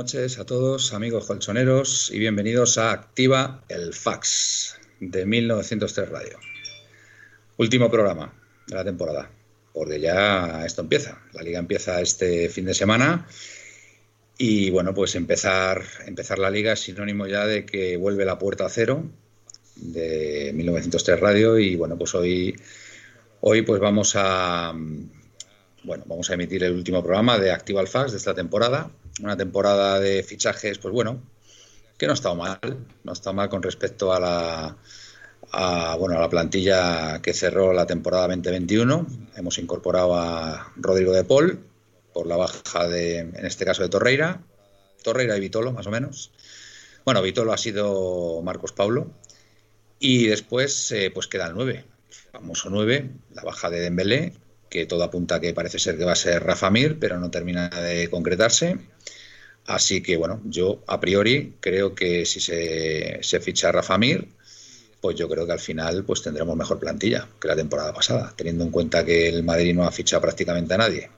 Noches a todos, amigos colchoneros, y bienvenidos a Activa el Fax de 1903 Radio. Último programa de la temporada, porque ya esto empieza. La liga empieza este fin de semana y bueno, pues empezar, empezar la liga es sinónimo ya de que vuelve la puerta a cero de 1903 Radio y bueno, pues hoy, hoy pues vamos a bueno, vamos a emitir el último programa de Activa el Fax de esta temporada. Una temporada de fichajes, pues bueno, que no ha estado mal, no ha estado mal con respecto a la, a, bueno, a la plantilla que cerró la temporada 2021. Hemos incorporado a Rodrigo de Paul por la baja de, en este caso, de Torreira. Torreira y Vitolo, más o menos. Bueno, Vitolo ha sido Marcos Paulo. Y después, eh, pues queda el 9, famoso 9, la baja de Dembélé, que todo apunta que parece ser que va a ser Rafa Mir, pero no termina de concretarse. Así que, bueno, yo a priori creo que si se, se ficha Rafa Mir, pues yo creo que al final pues tendremos mejor plantilla que la temporada pasada, teniendo en cuenta que el Madrid no ha fichado prácticamente a nadie,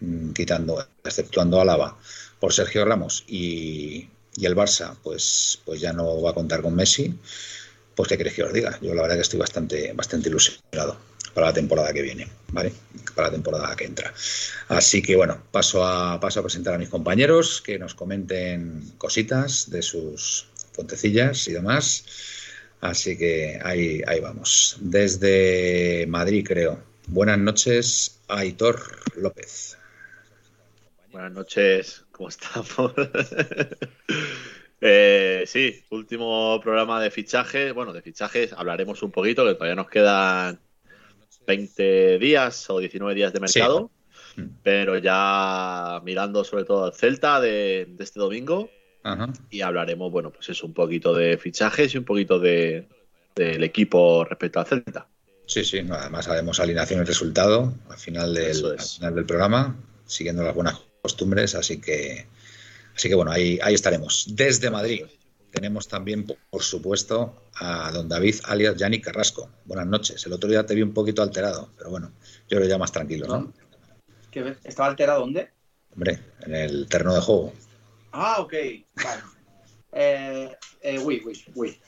mm, quitando, exceptuando a Lava por Sergio Ramos y, y, el Barça, pues, pues ya no va a contar con Messi. Pues qué queréis que os diga, yo la verdad que estoy bastante, bastante ilusionado para la temporada que viene, ¿vale? Para la temporada que entra. Así que bueno, paso a, paso a presentar a mis compañeros que nos comenten cositas de sus fontecillas y demás. Así que ahí, ahí vamos. Desde Madrid, creo. Buenas noches, Aitor López. Buenas noches, ¿cómo estamos? eh, sí, último programa de fichajes. Bueno, de fichajes hablaremos un poquito, que todavía nos quedan 20 días o 19 días de mercado. Sí. Pero ya mirando sobre todo al Celta de, de este domingo, Ajá. y hablaremos, bueno, pues es un poquito de fichajes y un poquito de del equipo respecto al Celta. Sí, sí, no, además haremos alineación y resultado al final del, al final del programa, siguiendo las buenas costumbres, así que así que bueno, ahí, ahí estaremos. Desde Madrid tenemos también, por supuesto, a don David alias Yanni Carrasco. Buenas noches. El otro día te vi un poquito alterado, pero bueno, yo lo ya más tranquilo, ¿no? ¿Estaba alterado dónde? Hombre, en el terreno de juego. Ah, ok. Vale. eh, eh, uy, uy, uy.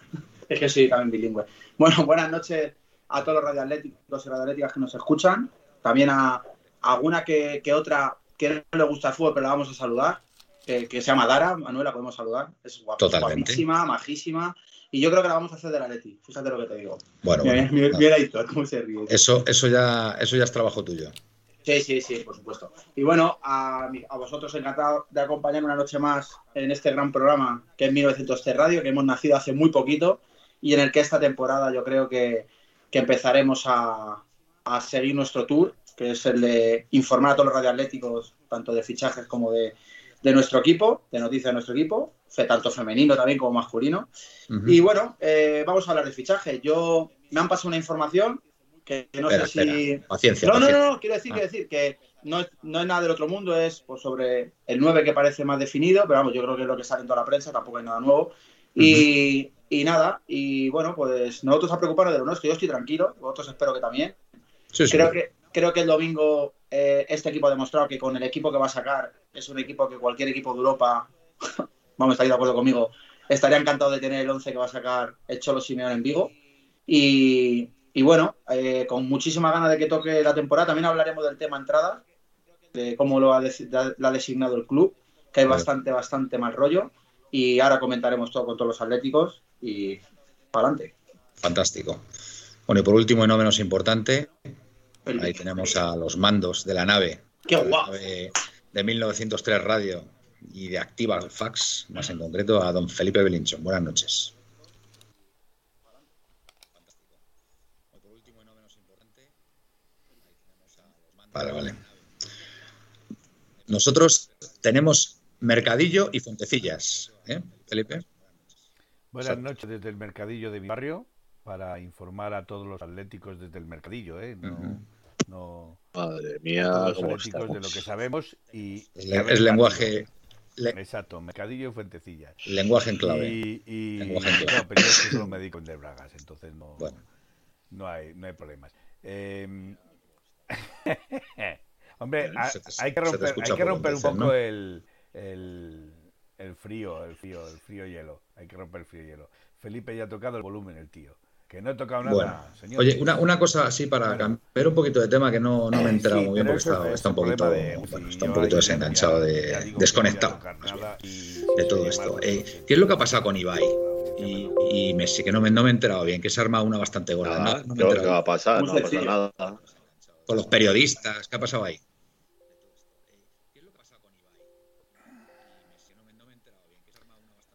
Es que soy también bilingüe. Bueno, buenas noches a todos los radioatléticos y radioatléticas que nos escuchan. También a, a alguna que, que, otra que no le gusta el fútbol, pero la vamos a saludar. Que, que se llama Dara, Manuela, podemos saludar. Es guap, guapísima, majísima. Y yo creo que la vamos a hacer de la Leti. Fíjate lo que te digo. Bueno, mira, bueno, mira, mira cómo se ríe. Eso, eso, ya, eso ya es trabajo tuyo. Sí, sí, sí, por supuesto. Y bueno, a, a, vosotros encantado de acompañar una noche más en este gran programa que es 1900 Radio, que hemos nacido hace muy poquito y en el que esta temporada yo creo que, que empezaremos a, a, seguir nuestro tour, que es el de informar a todos los radioatléticos, tanto de fichajes como de, de nuestro equipo, de noticias de nuestro equipo, tanto femenino también como masculino. Uh -huh. Y bueno, eh, vamos a hablar de fichajes. Yo me han pasado una información que no espera, sé espera. si. Paciencia, no, paciencia. no, no, quiero decir, ah. quiero decir que no es, no es nada del otro mundo, es pues, sobre el 9 que parece más definido, pero vamos, yo creo que es lo que sale en toda la prensa, tampoco hay nada nuevo. Uh -huh. Y, y nada, y bueno, pues nosotros a preocuparnos de lo nuestro, yo estoy tranquilo, vosotros espero que también. Sí, sí. Creo, que, creo que el domingo eh, este equipo ha demostrado que con el equipo que va a sacar es un equipo que cualquier equipo de Europa, vamos a estar de acuerdo conmigo, estaría encantado de tener el 11 que va a sacar el Cholo Simeone en Vigo. Y, y bueno, eh, con muchísima ganas de que toque la temporada, también hablaremos del tema entrada, de cómo lo ha, ha designado el club, que hay bastante, bastante mal rollo. Y ahora comentaremos todo con todos los atléticos y para adelante. Fantástico. Bueno, y por último y no menos importante, ahí tenemos a los mandos de la nave. ¡Qué guapo! De, de 1903 Radio y de Activa Fax, más en concreto a don Felipe Belinchón. Buenas noches. Vale, vale. Nosotros tenemos Mercadillo y Fontecillas, ¿eh, Felipe? Buenas noches desde el Mercadillo de mi barrio para informar a todos los atléticos desde el Mercadillo, ¿eh? No, uh -huh. No Madre mía, los atléticos de lo que sabemos y... Es, es lenguaje... Le... Exacto, Mercadillo y Fuentecillas. Lenguaje en clave. Y, y... Lenguaje en clave. No, pero yo es que solo me dedico en de Bragas, entonces no, bueno. no, hay, no hay problemas. Eh... Hombre, te, hay que romper, hay que romper un poco ¿no? el, el, el frío, el frío, el frío hielo. Hay que romper el frío hielo. Felipe ya ha tocado el volumen, el tío. Que no he tocado nada, señor. Oye, una, una, cosa así para cambiar un poquito de tema que no, no me he enterado muy bien porque está, está, un poquito, bueno, está un poquito desenganchado, de, desconectado de todo esto. Eh, ¿Qué es lo que ha pasado con Ibai? Y, y, Messi, que no me, no me he enterado bien, que se ha armado una bastante gorda. Nada, no, no ¿Qué va a pasar? No va a pasar nada. Con los periodistas, ¿qué ha pasado ahí?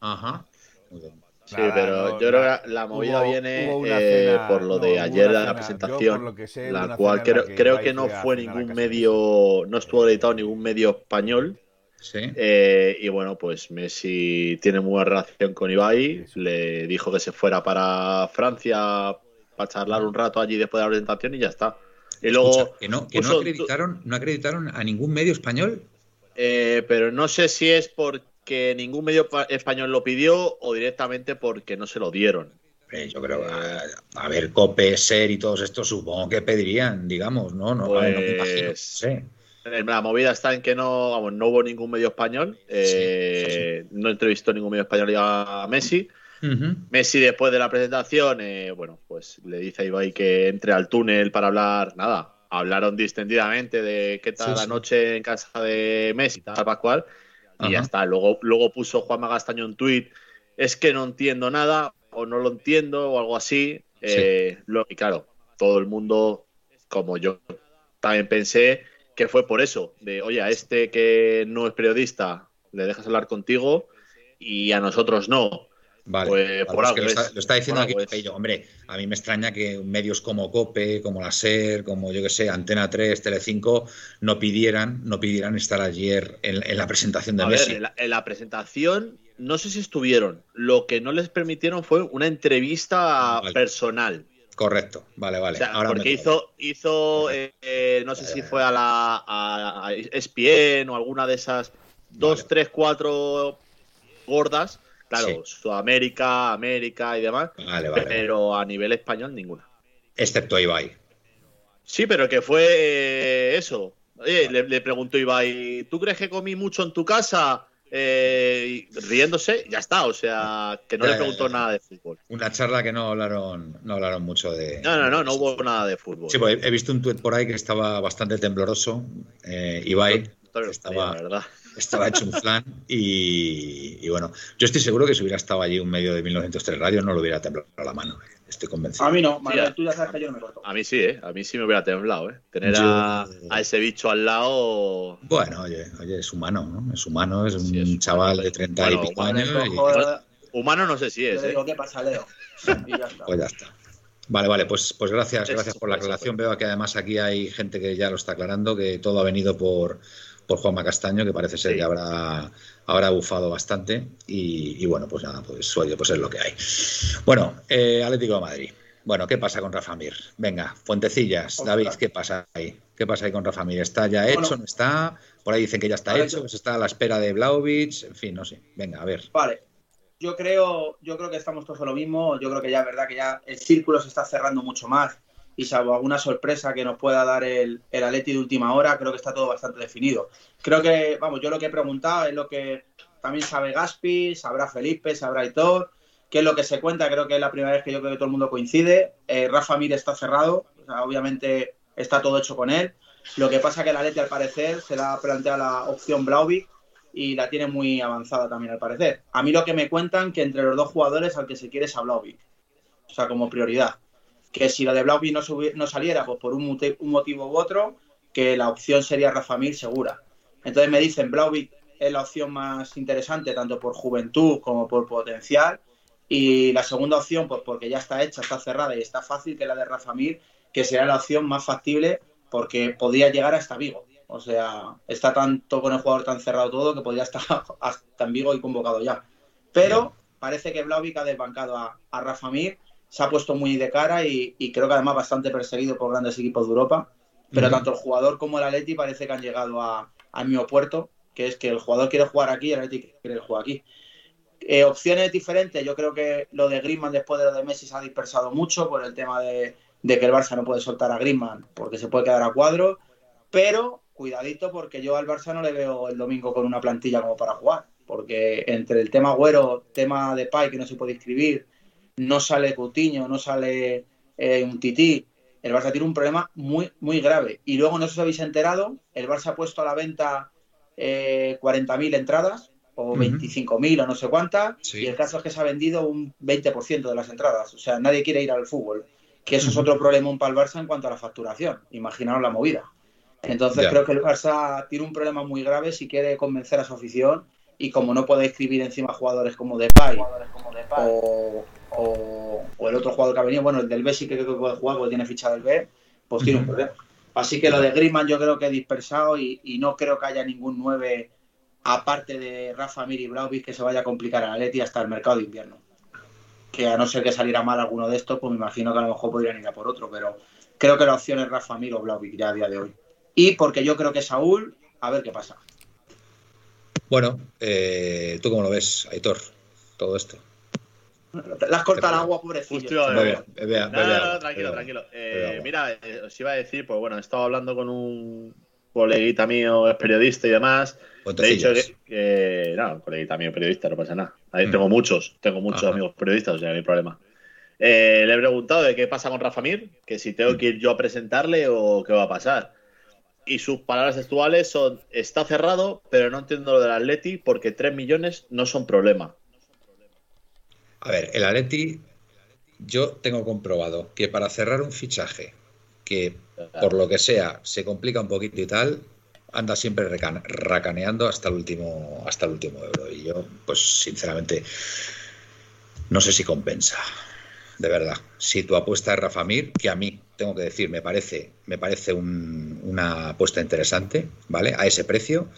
Ajá. Muy bien. Sí, pero yo creo que la movida hubo, viene hubo eh, cena, por lo de no, ayer de la presentación, que sé, la cual creo, que, creo que no fue ningún medio, no estuvo editado ningún medio español. Sí. Eh, y bueno, pues Messi tiene muy buena relación con Ibai, le dijo que se fuera para Francia para charlar un rato allí después de la presentación y ya está. Y luego Escucha, que, no, que no, acreditaron, no acreditaron a ningún medio español. Eh, pero no sé si es porque que ningún medio español lo pidió o directamente porque no se lo dieron. Yo creo, a, a ver, Cope, Ser y todos estos supongo que pedirían, digamos, ¿no? No, pues, no me imagino. Sí. La movida está en que no, vamos, no hubo ningún medio español, eh, sí, sí, no entrevistó ningún medio español a Messi. Uh -huh. Messi después de la presentación, eh, bueno, pues le dice a Ibai que entre al túnel para hablar, nada, hablaron distendidamente de qué tal la noche en casa de Messi, tal Pascual, y ya está. Luego, luego puso Juan Magastaño un tuit, es que no entiendo nada, o no lo entiendo, o algo así. Sí. Eh, lo, y claro, todo el mundo, como yo también pensé, que fue por eso, de oye, a este que no es periodista, le dejas hablar contigo y a nosotros no. Vale, pues, por algo, lo, está, lo, está, diciendo aquí Pello. Hombre, a mí me extraña que medios como COPE, como la SER, como yo que sé, Antena 3, Telecinco, no pidieran, no pidieran estar ayer en, en la presentación de a Messi. Ver, en, la, en, la, presentación, no sé si estuvieron. Lo que no les permitieron fue una entrevista vale. personal. Correcto, vale, vale. O sea, Ahora porque hizo, hizo eh, eh, no sé si fue a la a, a ESPN o alguna de esas dos, tres, cuatro gordas Claro, sí. Sudamérica, América y demás. Vale, vale, pero a nivel español ninguna. Excepto Ibai. Sí, pero que fue eh, eso. Oye, le, le, preguntó Ibai, ¿tú crees que comí mucho en tu casa? Eh, riéndose, ya está. O sea, que no ya, le preguntó ya, nada de fútbol. Una charla que no hablaron, no hablaron mucho de. No, no, no, no hubo nada de fútbol. Sí, pues he visto un tuit por ahí que estaba bastante tembloroso. Eh, Ibai. Estaba, verdad estaba hecho un flan y, y, bueno, yo estoy seguro que si hubiera estado allí un medio de 1903 Radio no lo hubiera temblado a la mano. Estoy convencido. A mí no, Manuel, sí, tú ya sabes que yo no me corto. A mí sí, ¿eh? A mí sí me hubiera temblado, ¿eh? Tener yo... a, a, ese bicho al lado. Bueno, oye, oye es humano, ¿no? Es humano, es un sí, es chaval humano. de 30 bueno, y pico años. Y... Humano no sé si es. ¿eh? ¿Qué pasa, Leo? Y ya está. Pues ya está. Vale, vale, pues, pues gracias, gracias por la aclaración. Veo que además aquí hay gente que ya lo está aclarando, que todo ha venido por, por Juanma Castaño, que parece ser sí. que habrá, habrá bufado bastante. Y, y, bueno, pues nada, pues oye, pues es lo que hay. Bueno, eh, Atlético de Madrid. Bueno, ¿qué pasa con Rafa Mir? Venga, Fuentecillas, Ostras. David, ¿qué pasa ahí? ¿Qué pasa ahí con Rafa Mir? ¿Está ya hecho? Bueno, ¿No está? Por ahí dicen que ya está hecho, pues está a la espera de Blaovic, en fin, no sé. Venga, a ver. Vale. Yo creo, yo creo que estamos todos lo mismo. Yo creo que ya verdad que ya el círculo se está cerrando mucho más y salvo alguna sorpresa que nos pueda dar el, el Atleti de última hora, creo que está todo bastante definido. Creo que, vamos, yo lo que he preguntado es lo que también sabe Gaspi, sabrá Felipe, sabrá Hitor, qué es lo que se cuenta, creo que es la primera vez que yo creo que todo el mundo coincide. Eh, Rafa Mir está cerrado, obviamente está todo hecho con él. Lo que pasa que el Atleti al parecer se le ha planteado la opción Blauvik y la tiene muy avanzada también al parecer. A mí lo que me cuentan que entre los dos jugadores al que se quiere es a Blauvik, o sea, como prioridad que si lo de Blauvik no, no, saliera pues por un, un, motivo u otro, que la opción sería Rafa Mir segura. Entonces me dicen, Blauvik es la opción más interesante, tanto por juventud como por potencial, y la segunda opción, pues porque ya está hecha, está cerrada y está fácil, que la de Rafa Mir, que será la opción más factible porque podría llegar hasta Vigo. O sea, está tanto con el jugador tan cerrado todo que podría estar hasta en Vigo y convocado ya. Pero parece que Blauvik ha desbancado a, a Rafa Mir se ha puesto muy de cara y, y, creo que además bastante perseguido por grandes equipos de Europa. Pero uh -huh. tanto el jugador como el Atleti parece que han llegado a, a mi puerto, que es que el jugador quiere jugar aquí y el Atleti quiere jugar aquí. Eh, opciones diferentes, yo creo que lo de Griezmann después de lo de Messi se ha dispersado mucho por el tema de, de que el Barça no puede soltar a Griezmann porque se puede quedar a cuadro, pero cuidadito porque yo al Barça no le veo el domingo con una plantilla como para jugar. Porque entre el tema Güero, tema de Pai que no se puede inscribir, no sale Coutinho, no sale eh, un Tití, el Barça tiene un problema muy, muy grave. Y luego, no sé si habéis enterado, el Barça ha puesto a la venta eh, 40.000 entradas o 25.000 o no sé cuántas. Y el caso es que se ha vendido un 20% de las entradas. O sea, nadie quiere ir al fútbol. Que eso es otro problema para el Barça en cuanto a la facturación. Imaginaos la movida. Entonces creo que el Barça tiene un problema muy grave si quiere convencer a su afición y como no puede escribir encima jugadores como Depay, o, o, el otro jugador que ha venido, bueno, el del B sí que creo que puede jugar porque tiene ficha del B, pues tiene un problema. Así que lo de Griezmann yo creo que he dispersado y, no creo que haya ningún 9 aparte de Rafa Mir y Blauvik que se vaya a complicar a Leti hasta el mercado de invierno. Que a no ser que saliera mal alguno de estos, pues me imagino que a lo mejor podrían ir a por otro, pero creo que la opción es Rafa Mir o Blauvik ya a día de hoy. Y porque yo creo que Saúl, a ver qué pasa. Bueno, eh, ¿tú cómo lo ves, Aitor? Todo esto. Las corta el agua, pobrecillo. no, no, tranquilo, tranquilo. Eh, mira, eh, os iba a decir, pues bueno, he estado hablando con un coleguita mío, es periodista y demás. He dicho que, no, coleguita mío, periodista, no pasa nada. Ahí mm. tengo muchos, tengo muchos amigos periodistas, o sea, no hay problema. Eh, le he preguntado de qué pasa con Rafa Mir, que si tengo mm. que ir yo a presentarle o qué va a pasar. Y sus palabras textuales son: está cerrado, pero no entiendo lo del Atleti porque 3 millones no son problema. A ver, el Atleti, yo tengo comprobado que para cerrar un fichaje que por lo que sea se complica un poquito y tal, anda siempre racaneando hasta el último hasta el último euro. Y yo pues sinceramente no sé si compensa de verdad. Si tu apuesta es Rafa Mir que a mí tengo que decir me parece me parece una apuesta interesante vale a ese precio.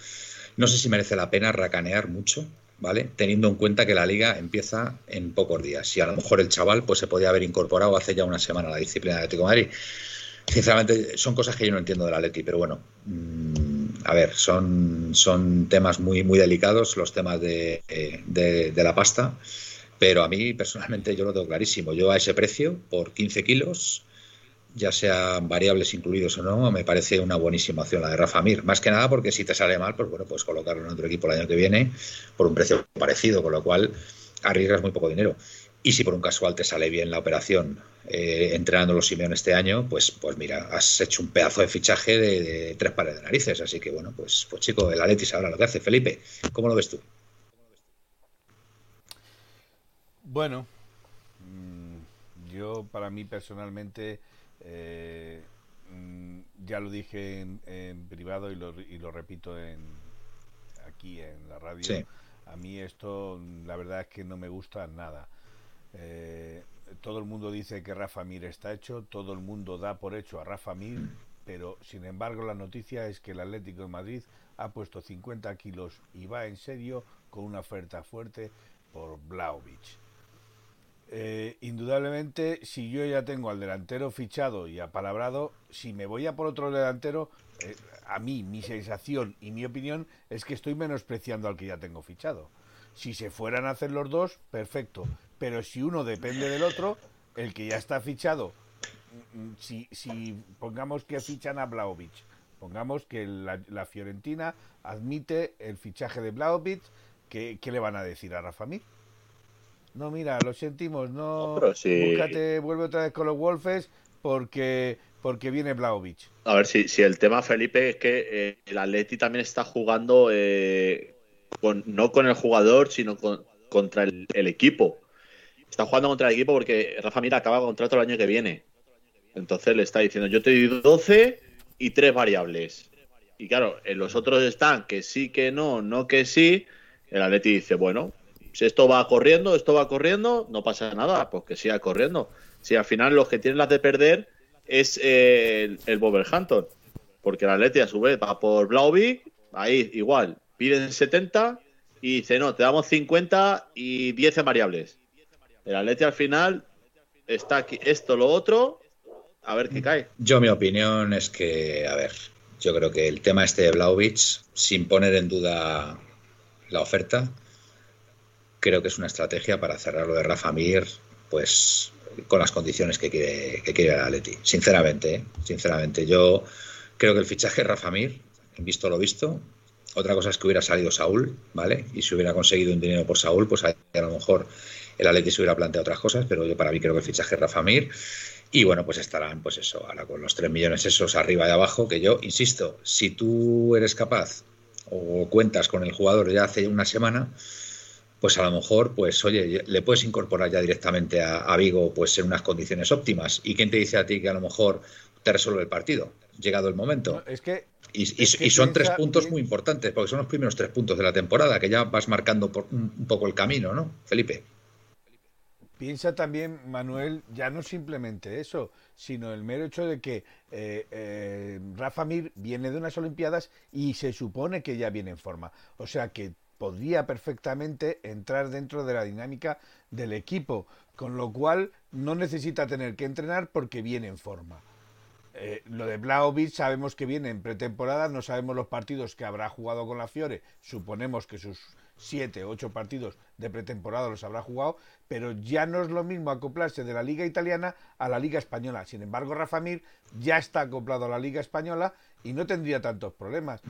No sé si merece la pena racanear mucho ¿vale? Teniendo en cuenta que la liga empieza en pocos días y a lo mejor el chaval pues se podía haber incorporado hace ya una semana a la disciplina de Atlético de Madrid. Sinceramente, son cosas que yo no entiendo de la Leti, pero bueno, mm, a ver, son, son temas muy, muy delicados los temas de, de la pasta, pero a mí personalmente yo lo tengo clarísimo. Yo a ese precio, por 15 kilos, ya sean variables incluidos o no, me parece una buenísima opción la de Rafa Mir. Más que nada porque si te sale mal, pues bueno, puedes colocarlo en otro equipo el año que viene por un precio parecido, con lo cual arriesgas muy poco dinero. Y si por un casual te sale bien la operación eh, entrenando los Simeón este año, pues, pues mira, has hecho un pedazo de fichaje de, tres pares de narices. Así que bueno, pues, pues chico, el Aletis ahora lo que hace. Felipe, ¿cómo lo ves tú? Bueno, mm, yo para mí personalmente eh, mm, ya lo dije en, privado y lo, y lo repito en, aquí en la radio. A mí esto, la verdad es que no me gusta nada. Eh, todo el mundo dice que Rafa Mir está hecho, todo el mundo da por hecho a Rafa Mir, pero sin embargo la noticia es que el Atlético de Madrid ha puesto 50 kilos y va en serio con una oferta fuerte por Blaovic. Eh, indudablemente, si yo ya tengo al delantero fichado y apalabrado, si me voy a por otro delantero, eh, a mí, mi sensación y mi opinión es que estoy menospreciando al que ya tengo fichado. Si se fueran a hacer los dos, perfecto. Pero si uno depende del otro, el que ya está fichado, mm, mm, si, si pongamos que fichan a Blaovic, pongamos que la, Fiorentina admite el fichaje de Blaovic, ¿qué, le van a decir a Rafa Mir? No, mira, lo sentimos, no, búscate, vuelve otra vez con los Wolves porque porque viene Blaovic. A ver, si, si el tema, Felipe, es que eh, el Atleti también está jugando eh, con, no con el jugador, sino contra el, equipo. Está jugando contra el equipo porque Rafa Mira acaba contrato el año que viene. Entonces le está diciendo, yo te doy 12 y tres variables. Y claro, en los otros están que sí, que no, no que sí. El Atleti dice, bueno, si esto va corriendo, esto va corriendo, no pasa nada, pues que siga corriendo. Si al final los que tienen las de perder es eh, el, el Wolverhampton, porque el Atleti a su vez va por Blauvik, ahí igual, piden 70 y dice, no, te damos 50 y 10 en variables. El Atleti al final está aquí, esto, lo otro, a ver qué cae. Yo mi opinión es que, a ver, yo creo que el tema este de Blaovic, sin poner en duda la oferta, creo que es una estrategia para cerrar lo de Rafa Mir, pues con las condiciones que quiere, que quiere el Atleti. Sinceramente, ¿eh? sinceramente, yo creo que el fichaje de Rafa Mir visto lo visto. Otra cosa es que hubiera salido Saúl, ¿vale? Y si hubiera conseguido un dinero por Saúl, pues a, lo mejor el Atleti se hubiera planteado otras cosas, pero yo para mí creo que el fichaje es Rafa Mir. Y bueno, pues estarán, pues eso, ahora con los 3 millones esos arriba y abajo, que yo, insisto, si tú eres capaz o cuentas con el jugador ya hace una semana, pues a lo mejor, pues oye, le puedes incorporar ya directamente a, Vigo pues en unas condiciones óptimas. ¿Y quién te dice a ti que a lo mejor te resuelve el partido? Llegado el momento. es que y, son tres puntos muy importantes, porque son los primeros tres puntos de la temporada, que ya vas marcando por un, poco el camino, ¿no, Felipe? Piensa también, Manuel, ya no simplemente eso, sino el mero hecho de que eh, eh, Rafa Mir viene de unas Olimpiadas y se supone que ya viene en forma. O sea que podría perfectamente entrar dentro de la dinámica del equipo, con lo cual no necesita tener que entrenar porque viene en forma. Eh, lo de Blaovic sabemos que viene en pretemporada, no sabemos los partidos que habrá jugado con la Fiore, suponemos que sus siete, ocho partidos de pretemporada los habrá jugado, pero ya no es lo mismo acoplarse de la Liga Italiana a la Liga Española. Sin embargo, Rafa Mir ya está acoplado a la Liga Española y no tendría tantos problemas.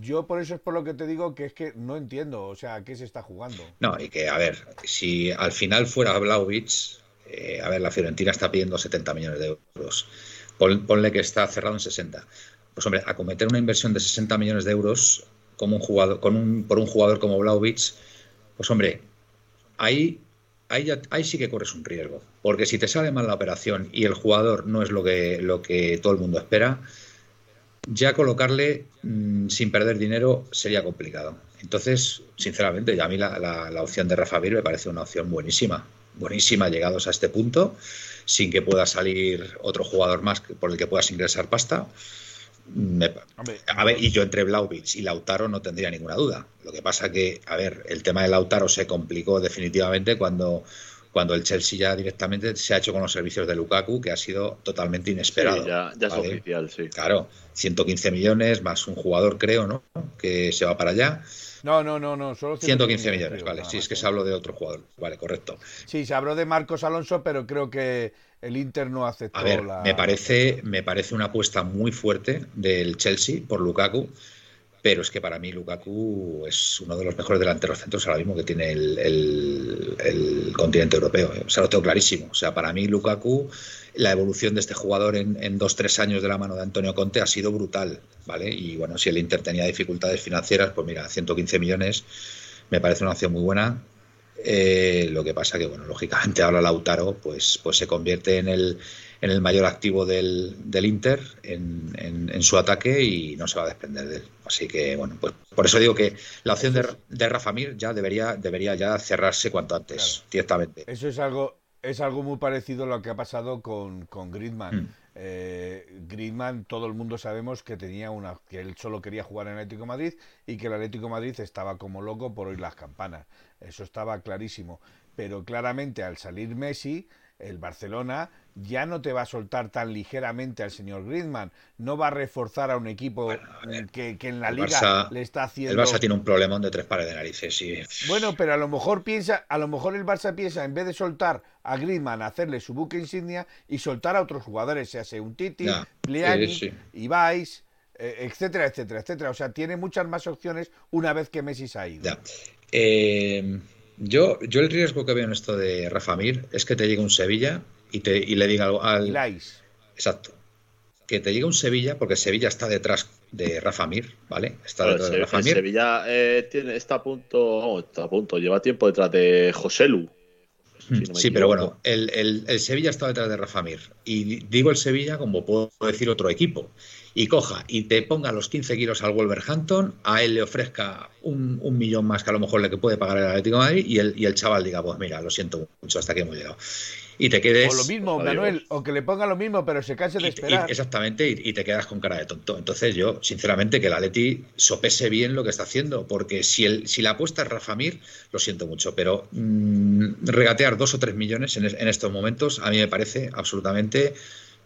Yo por eso es por lo que te digo que es que no entiendo, o sea, ¿qué se está jugando? No, y que, a ver, si al final fuera Vlaovic, eh, a ver, la Fiorentina está pidiendo 70 millones de euros. ponle que está cerrado en 60. Pues hombre, acometer una inversión de 60 millones de euros como un jugador, con un, por un jugador como Vlaovic, pues hombre, ahí, ahí, ahí sí que corres un riesgo. Porque si te sale mal la operación y el jugador no es lo que, lo que todo el mundo espera, ya colocarle mm, sin perder dinero sería complicado. Entonces, sinceramente, ya a mí la, la, opción de Rafa Mir me parece una opción buenísima. Buenísima llegados a este punto, sin que pueda salir otro jugador más por el que puedas ingresar pasta a ver, y yo entre Blauvitz y Lautaro no tendría ninguna duda. Lo que pasa que, a ver, el tema de Lautaro se complicó definitivamente cuando, cuando el Chelsea ya directamente se ha hecho con los servicios de Lukaku, que ha sido totalmente inesperado. ya, es oficial, sí. Claro, 115 millones más un jugador, creo, ¿no? Que se va para allá. No, no, no, no, solo 115 millones, vale. Sí, es que se habló de otro jugador. Vale, correcto. Sí, se habló de Marcos Alonso, pero creo que el Inter no aceptó A ver, me parece, me parece una apuesta muy fuerte del Chelsea por Lukaku, pero es que para mí Lukaku es uno de los mejores delanteros centros ahora mismo que tiene el, continente europeo. ¿eh? O sea, lo tengo clarísimo. O sea, para mí Lukaku, la evolución de este jugador en, en dos, tres años de la mano de Antonio Conte ha sido brutal, ¿vale? Y bueno, si el Inter tenía dificultades financieras, pues mira, 115 millones me parece una opción muy buena eh, lo que pasa que, bueno, lógicamente ahora Lautaro pues, pues se convierte en el, en el mayor activo del, del Inter en, en, su ataque y no se va a desprender de él. Así que, bueno, pues por eso digo que la opción de, de Rafa Mir ya debería, debería ya cerrarse cuanto antes, directamente. Eso es algo, es algo muy parecido a lo que ha pasado con, con Griezmann. Mm. Eh, Griezmann, todo el mundo sabemos que tenía una, que él solo quería jugar en Atlético Madrid y que el Atlético Madrid estaba como loco por oír las campanas. Eso estaba clarísimo. Pero claramente al salir Messi, el Barcelona ya no te va a soltar tan ligeramente al señor Griezmann, no va a reforzar a un equipo que, en la liga le está haciendo. El Barça tiene un problemón de tres pares de narices, sí. Bueno, pero a lo mejor piensa, a lo mejor el Barça piensa en vez de soltar a Griezmann, hacerle su buque insignia y soltar a otros jugadores, sea sea un Titi, Pliani, Ibais, eh, etcétera, etcétera, etcétera. O sea, tiene muchas más opciones una vez que Messi se ha ido. Eh, yo, yo el riesgo que veo en esto de Rafa Mir es que te llegue un Sevilla y, te, y le diga algo al... Exacto. Que te llegue un Sevilla, porque Sevilla está detrás de Rafa Mir, ¿vale? Está detrás de Rafa Mir. Sevilla eh, tiene, está a punto, está a punto, lleva tiempo detrás de José Lu. Hmm, sí, pero bueno, el, el, el, Sevilla está detrás de Rafa Mir. Y digo el Sevilla como puedo decir otro equipo y coja y te ponga los 15 kilos al Wolverhampton, a él le ofrezca un, millón más que a lo mejor le que puede pagar el Atlético de Madrid y el, y el chaval diga, pues mira, lo siento mucho, hasta que hemos llegado. Y te quedes... O lo mismo, Manuel, o que le ponga lo mismo, pero se canse de esperar. exactamente, y, te quedas con cara de tonto. Entonces yo, sinceramente, que el Atleti sopese bien lo que está haciendo, porque si, el, si la apuesta es Rafa Mir, lo siento mucho, pero mm, regatear dos o tres millones en, en estos momentos a mí me parece absolutamente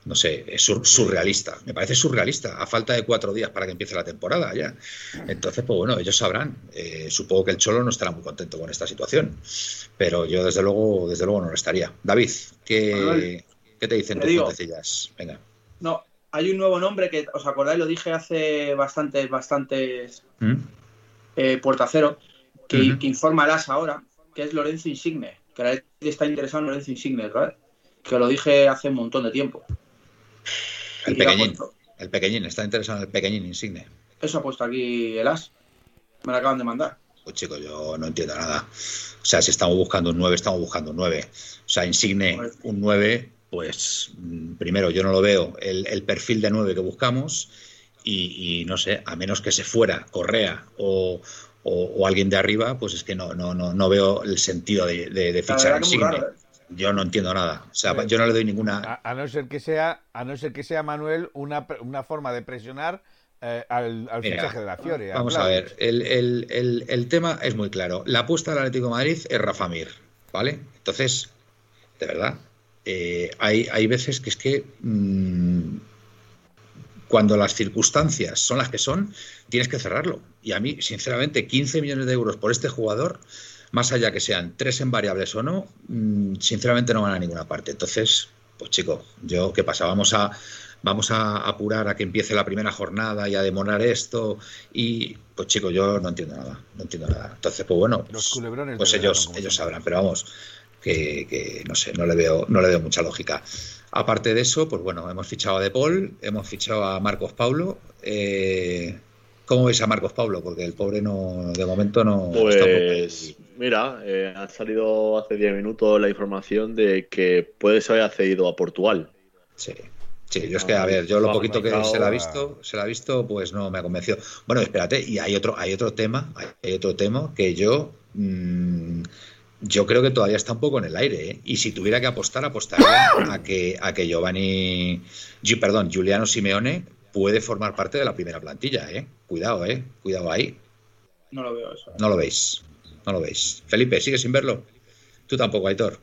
no sé, es surrealista. Me parece surrealista, a falta de cuatro días para que empiece la temporada ya. Entonces, pues bueno, ellos sabrán. Eh, supongo que el Cholo no estará muy contento con esta situación, pero yo desde luego, desde luego no lo estaría. David, ¿qué, ¿qué te dicen tus noticias? Venga. No, hay un nuevo nombre que, ¿os acordáis? Lo dije hace bastantes, bastantes ¿Mm? eh, puertacero, que, que informa ahora, que es Lorenzo Insigne, que la está interesado en Lorenzo Insigne, ¿verdad? Que lo dije hace un montón de tiempo. El pequeñín, el pequeñín, está interesado en el pequeñín Insigne. Eso ha puesto aquí el as. Me lo acaban de mandar. Pues chicos, yo no entiendo nada. O sea, si estamos buscando un 9, estamos buscando un 9. O sea, Insigne, un 9, pues mm, primero yo no lo veo el, perfil de 9 que buscamos y, no sé, a menos que se fuera Correa o, alguien de arriba, pues es que no, no, no, no veo el sentido de, fichar Insigne. ¿eh? Yo no entiendo nada. O sea, yo no le doy ninguna. A, no ser que sea, a no ser que sea Manuel una, una forma de presionar eh, al, fichaje de la Fiore. Vamos a ver, el, tema es muy claro. La apuesta del Atlético de Madrid es Rafa Mir, ¿vale? Entonces, de verdad, eh, hay, hay, veces que es que mm, cuando las circunstancias son las que son, tienes que cerrarlo. Y a mí, sinceramente, 15 millones de euros por este jugador, más allá que sean tres en variables o no, mm, sinceramente no van a ninguna parte. Entonces, pues chico, yo, ¿qué pasa? Vamos a vamos a apurar a que empiece la primera jornada y a demorar esto y pues chicos yo no entiendo nada no entiendo nada entonces pues bueno pues, pues ellos ellos sabrán pero vamos que, no sé no le veo no le veo mucha lógica aparte de eso pues bueno hemos fichado a De Paul hemos fichado a Marcos Paulo eh, ¿Cómo veis a Marcos Paulo? Porque el pobre no, de momento no. Pues mira, eh, ha salido hace 10 minutos la información de que puede ser accedido a Portugal. Sí. Sí, yo es que, a ver, yo lo poquito que se la ha visto, se la ha visto, pues no me ha convencido. Bueno, espérate, y hay otro, hay otro tema, hay otro tema que yo, mm, yo creo que todavía está un poco en el aire, ¿eh? y si tuviera que apostar, apostaría a que, a que Giovanni, perdón, Giuliano Simeone puede formar parte de la primera plantilla, ¿eh? Cuidado, ¿eh? Cuidado ahí. No lo veo eso. No lo veis, no lo veis. Felipe, ¿sigues sin verlo? Tú tampoco, Aitor.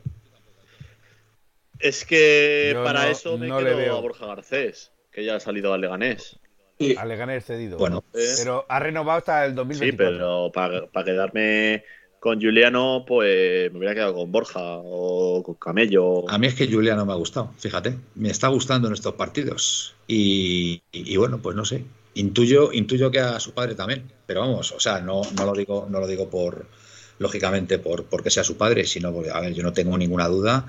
Es que para eso me quedo a Borja Garcés, que ya ha salido al Leganés. Sí. Al Leganés cedido. Bueno, pero ha renovado hasta el 2024. Sí, pero para, quedarme con Juliano, pues me hubiera quedado con Borja o con Camello. A mí es que Juliano me ha gustado, fíjate. Me está gustando en estos partidos. Y, bueno, pues no sé. Intuyo, intuyo que a su padre también. Pero vamos, o sea, no, no lo digo, no lo digo por lógicamente por porque sea su padre, sino porque, a ver, yo no tengo ninguna duda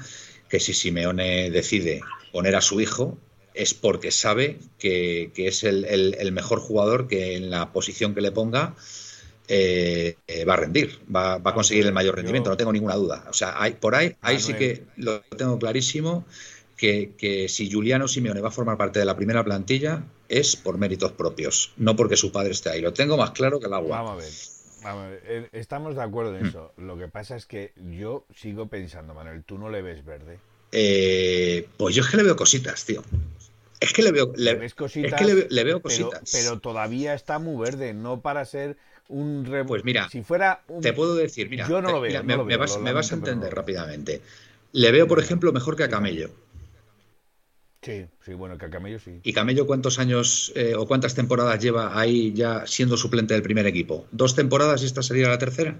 que si Simeone decide poner a su hijo es porque sabe que, es el, mejor jugador que en la posición que le ponga eh, va a rendir, va, a conseguir el mayor rendimiento, no tengo ninguna duda. O sea, hay, por ahí, ahí sí que lo tengo clarísimo, que, si Juliano Simeone va a formar parte de la primera plantilla es por méritos propios, no porque su padre esté ahí. Lo tengo más claro que el agua. Vamos a ver. Eh, estamos de acuerdo en hmm. eso. Lo que pasa es que yo sigo pensando, Manuel, tú no le ves verde. Eh, pues yo es que le veo cositas, tío. Es que le veo, le, cositas, es que le, veo cositas. Pero, todavía está muy verde, no para ser un Pues mira, si fuera te puedo decir, mira, yo no lo veo. me, vas, a entender rápidamente. Le veo, por ejemplo, mejor que a Camello. Sí, sí, bueno, que a Camello sí. ¿Y Camello cuántos años eh, o cuántas temporadas lleva ahí ya siendo suplente del primer equipo? ¿Dos temporadas y esta sería la tercera?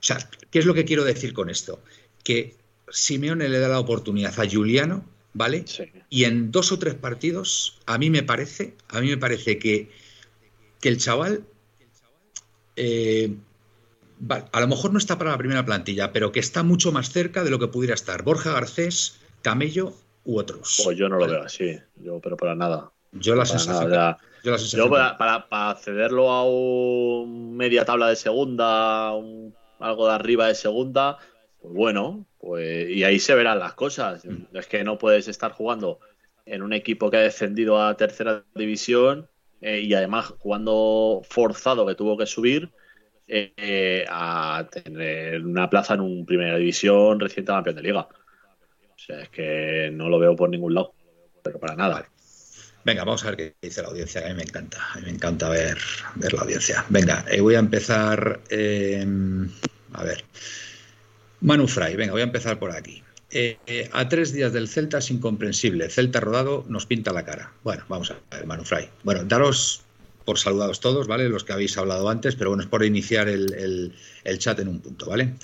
O sea, ¿qué es lo que quiero decir con esto? Que Simeone le da la oportunidad a Juliano, ¿vale? Y en dos o tres partidos, a mí me parece, a mí me parece que, que el chaval eh, a lo mejor no está para la primera plantilla, pero que está mucho más cerca de lo que pudiera estar Borja Garcés, Camello otros. Pues yo no lo veo así, yo, pero para nada. Yo la sensación. yo, para, para, accederlo a un media tabla de segunda, algo de arriba de segunda, pues bueno, pues y ahí se verán las cosas. Mm. Es que no puedes estar jugando en un equipo que ha descendido a tercera división eh, y además jugando forzado que tuvo que subir eh, a tener una plaza en un primera división reciente campeón de liga. O sea, es que no lo veo por ningún lado, pero para nada. Venga, vamos a ver qué dice la audiencia, a mí me encanta, a mí me encanta ver, ver la audiencia. Venga, eh, voy a empezar, em, a ver, Manu Fray, venga, voy a empezar por aquí. Eh, eh, a tres días del Celta es incomprensible, Celta rodado nos pinta la cara. Bueno, vamos a ver, Manu Fray. Bueno, daros por saludados todos, ¿vale? Los que habéis hablado antes, pero bueno, es por iniciar el, chat en un punto, ¿vale?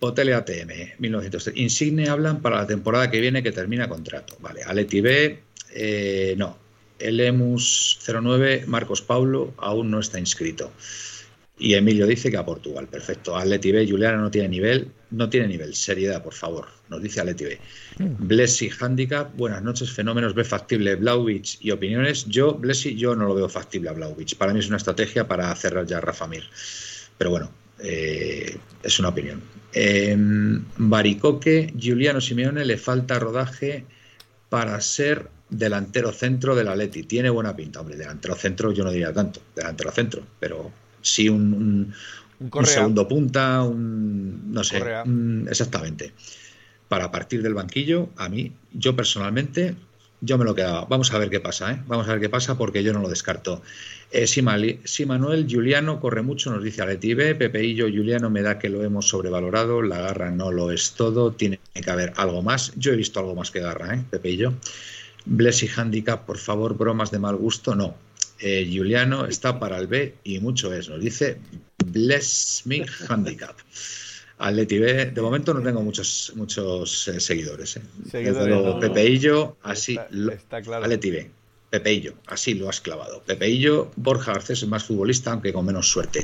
Hotel ATM, 1903. Insigne hablan para la temporada que viene que termina contrato. Vale, Aleti B, eh, no. El Emus 09, Marcos Paulo, aún no está inscrito. Y Emilio dice que a Portugal. Perfecto. Atleti B, Juliana no tiene nivel. No tiene nivel. Seriedad, por favor. Nos dice Atleti B. Mm. Blessy Handicap. Buenas noches. Fenómenos. Ve factible Blauvich y opiniones. Yo, Blessy, yo no lo veo factible a Blauvich. Para mí es una estrategia para cerrar ya a Rafa Mir. Pero bueno, eh, es una opinión. Baricoque, Giuliano Simeone le falta rodaje para ser delantero centro del Atleti. Tiene buena pinta, hombre. Delantero centro yo no diría tanto. Delantero centro, pero sí un, segundo punta, un no sé, exactamente. Para partir del banquillo, a mí, yo personalmente, yo me lo quedaba. Vamos a ver qué pasa, ¿eh? Vamos a ver qué pasa porque yo no lo descarto. Eh, si, Manuel Juliano corre mucho, nos dice Aleti B, Pepeillo Juliano me da que lo hemos sobrevalorado, la garra no lo es todo, tiene que haber algo más. Yo he visto algo más que garra, ¿eh? Pepeillo. Blessy Handicap, por favor, bromas de mal gusto, no. Eh, Juliano está para el B y mucho es. Nos dice Bless Me Handicap. Atleti B, de momento no tengo muchos muchos eh, seguidores. Eh. Seguidores Pepeillo, así. Está, claro. Atleti B. Pepeillo, así lo has clavado. Pepeillo, Borja Garcés es más futbolista, aunque con menos suerte.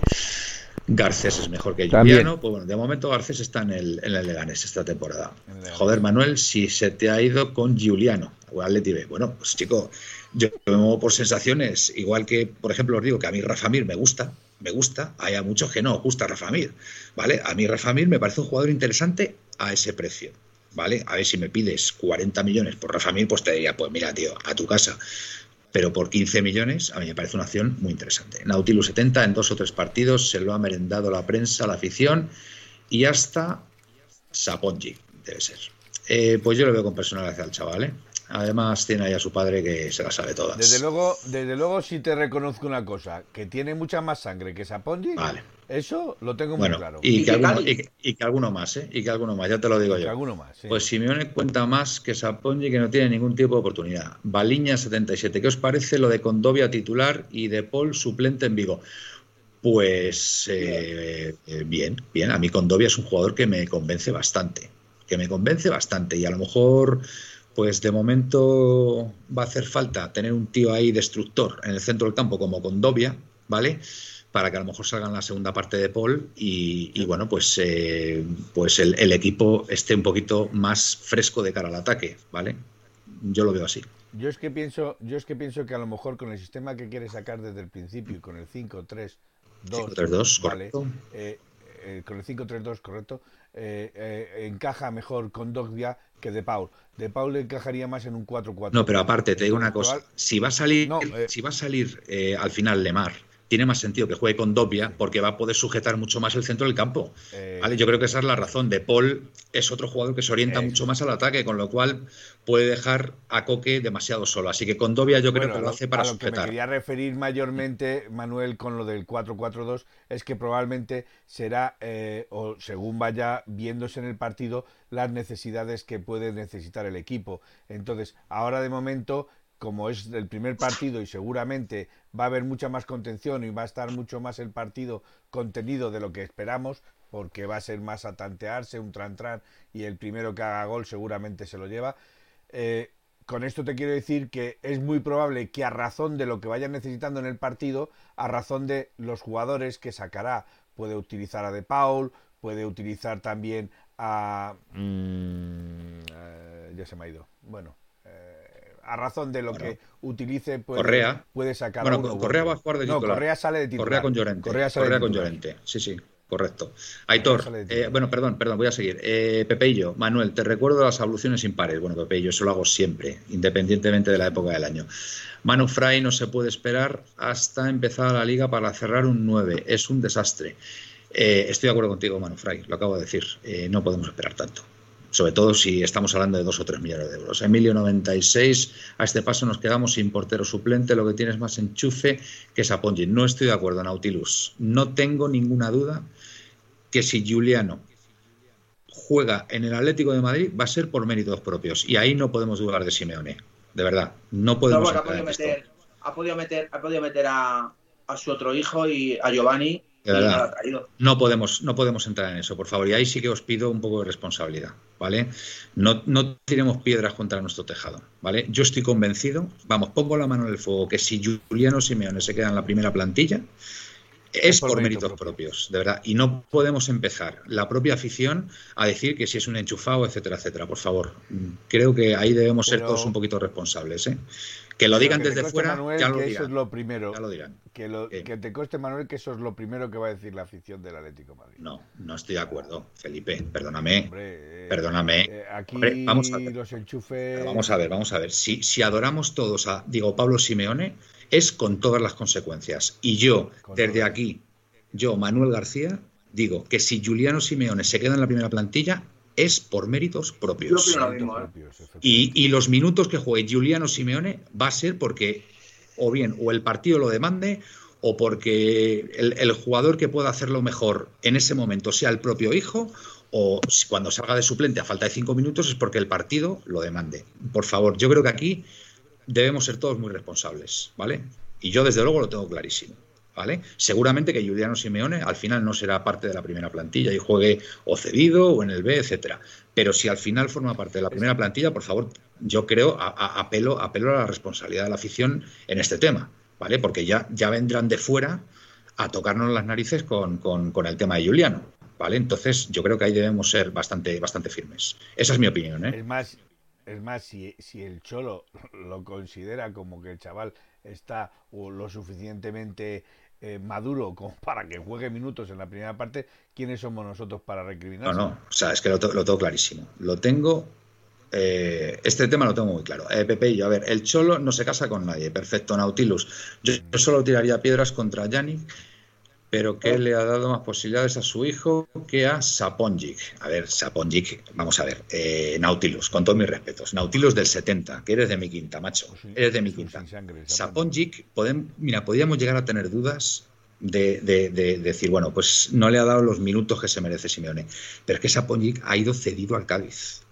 Garcés es mejor que Juliano. Pues bueno, de momento Garcés está en el, en el Leganés esta temporada. Joder, Manuel, si se te ha ido con Juliano o Atleti B. Bueno, pues chico, yo me muevo por sensaciones, igual que, por ejemplo, os digo que a mí Rafa Mir me gusta, me gusta, hay a muchos que no gusta Rafa Mir, ¿vale? A mí Rafa Mir me parece un jugador interesante a ese precio, ¿vale? A ver si me pides 40 millones por Rafa Mir, pues te diría, pues mira, tío, a tu casa. Pero por 15 millones, a mí me parece una acción muy interesante. Nautilus 70 en dos o tres partidos, se lo ha merendado la prensa, la afición y hasta Sapongi, debe ser. Eh, pues yo lo veo con personalidad al chaval, ¿eh? Además tiene ahí a su padre que se la sabe todas. Desde luego, desde luego sí te reconozco una cosa, que tiene mucha más sangre que Sapongi. Vale. Eso lo tengo muy claro. Y, que, alguno, y, que, alguno, más, ¿eh? Y que alguno más, ya te lo digo yo. alguno más, Pues Simeone cuenta más que Sapongi que no tiene ningún tipo de oportunidad. Baliña 77. ¿Qué os parece lo de Condovia titular y de Paul suplente en Vigo? Pues eh, bien, bien. A mí Condovia es un jugador que me convence bastante. Que me convence bastante. Y a lo mejor pues de momento va a hacer falta tener un tío ahí destructor en el centro del campo como Condovia, ¿vale? Para que a lo mejor salga en la segunda parte de Paul y, bueno, pues, eh, pues el, equipo esté un poquito más fresco de cara al ataque, ¿vale? Yo lo veo así. Yo es que pienso, yo es que pienso que a lo mejor con el sistema que quiere sacar desde el principio y con el 5-3-2, 5-3-2, correcto. Eh, eh, con el 5-3-2, correcto, encaja mejor con Dogbia que De Paul. De Paul le encajaría más en un 4-4. No, pero aparte, te digo una cosa. Si va a salir, eh, si va a salir eh, al final Lemar tiene más sentido que juegue con Dobia porque va a poder sujetar mucho más el centro del campo. Eh, Yo creo que esa es la razón. De Paul es otro jugador que se orienta mucho más al ataque, con lo cual puede dejar a Coque demasiado solo. Así que con Dobia yo creo que lo, hace para a lo sujetar. Que me quería referir mayormente, Manuel, con lo del 4-4-2, es que probablemente será, eh, o según vaya viéndose en el partido, las necesidades que puede necesitar el equipo. Entonces, ahora de momento como es el primer partido y seguramente va a haber mucha más contención y va a estar mucho más el partido contenido de lo que esperamos, porque va a ser más a tantearse, un tran-tran, y el primero que haga gol seguramente se lo lleva. Eh, con esto te quiero decir que es muy probable que a razón de lo que vayan necesitando en el partido, a razón de los jugadores que sacará, puede utilizar a De Paul, puede utilizar también a... Mm, eh, ya se me ha ido. Bueno, a razón de lo que utilice puede, Correa. puede sacar bueno, Correa va a jugar de titular. No, Correa sale de titular. Correa con Llorente. Correa, con Llorente. Sí, sí, correcto. Aitor, eh, bueno, perdón, perdón, voy a seguir. Eh, Pepeillo, Manuel, te recuerdo las abluciones impares. Bueno, Pepeillo, eso lo hago siempre, independientemente de la época del año. Manu Fray no se puede esperar hasta empezar la liga para cerrar un 9. Es un desastre. Eh, estoy de acuerdo contigo, Manu Fray, lo acabo de decir. Eh, no podemos esperar tanto sobre todo si estamos hablando de dos o tres millones de euros. Emilio 96, a este paso nos quedamos sin portero suplente, lo que tienes más enchufe que Sapongi. No estoy de acuerdo, Nautilus. No tengo ninguna duda que si Juliano juega en el Atlético de Madrid va a ser por méritos propios y ahí no podemos dudar de Simeone. De verdad, no podemos. ha, podido meter, ha, podido meter, ha podido meter a, a su otro hijo y a Giovanni De verdad, no podemos, no podemos entrar en eso, por favor. Y ahí sí que os pido un poco de responsabilidad, ¿vale? No, no tiremos piedras contra nuestro tejado, ¿vale? Yo estoy convencido, vamos, pongo la mano en el fuego, que si Juliano Simeone se queda en la primera plantilla, es por, méritos propios, de verdad. Y no podemos empezar la propia afición a decir que si es un enchufado, etcétera, etcétera. Por favor, creo que ahí debemos ser todos un poquito responsables. ¿eh? Que lo digan desde fuera, ya lo dirán. Eso es lo primero. Ya lo dirán. Que, lo, que te coste, Manuel, que eso es lo primero que va a decir la afición del Atlético Madrid. No, no estoy de acuerdo, Felipe. Perdóname. Eh, perdóname. Eh, aquí vamos a ver. los enchufes. vamos a ver, vamos a ver. Si, si adoramos todos a, digo, Pablo Simeone, es con todas las consecuencias. Y yo, desde aquí, yo, Manuel García, digo que si Juliano Simeone se queda en la primera plantilla es por méritos propios. ¿eh? y, los minutos que juegue Juliano Simeone va a ser porque o bien o el partido lo demande o porque el, jugador que pueda hacerlo mejor en ese momento sea el propio hijo o cuando salga de suplente a falta de cinco minutos es porque el partido lo demande. Por favor, yo creo que aquí debemos ser todos muy responsables, ¿vale? Y yo desde luego lo tengo clarísimo. ¿Vale? Seguramente que Juliano Simeone al final no será parte de la primera plantilla y juegue o cedido o en el B, etcétera. Pero si al final forma parte de la primera plantilla, por favor, yo creo, apelo, apelo a la responsabilidad de la afición en este tema, ¿vale? Porque ya, ya vendrán de fuera a tocarnos las narices con, el tema de Juliano, ¿vale? Entonces yo creo que ahí debemos ser bastante, bastante firmes. Esa es mi opinión, ¿eh? Es más, es más si, si el Cholo lo considera como que el chaval está lo suficientemente eh, maduro como para que juegue minutos en la primera parte, ¿quiénes somos nosotros para recriminar? No, no, o sea, es que lo, tengo clarísimo. Lo tengo, eh, este tema lo tengo muy claro. Eh, Pepe y yo, a ver, el Cholo no se casa con nadie, perfecto, Nautilus. Yo, yo solo tiraría piedras contra Yannick pero que le ha dado más posibilidades a su hijo que a Saponjic. A ver, Saponjic, vamos a ver, eh, Nautilus, con todos mis respetos, Nautilus del 70, que eres de mi quinta, macho, eres de mi quinta. Saponjic, mira, podríamos llegar a tener dudas de, decir, bueno, pues no le ha dado los minutos que se merece Simeone, pero es que Saponjic ha ido cedido al Cádiz.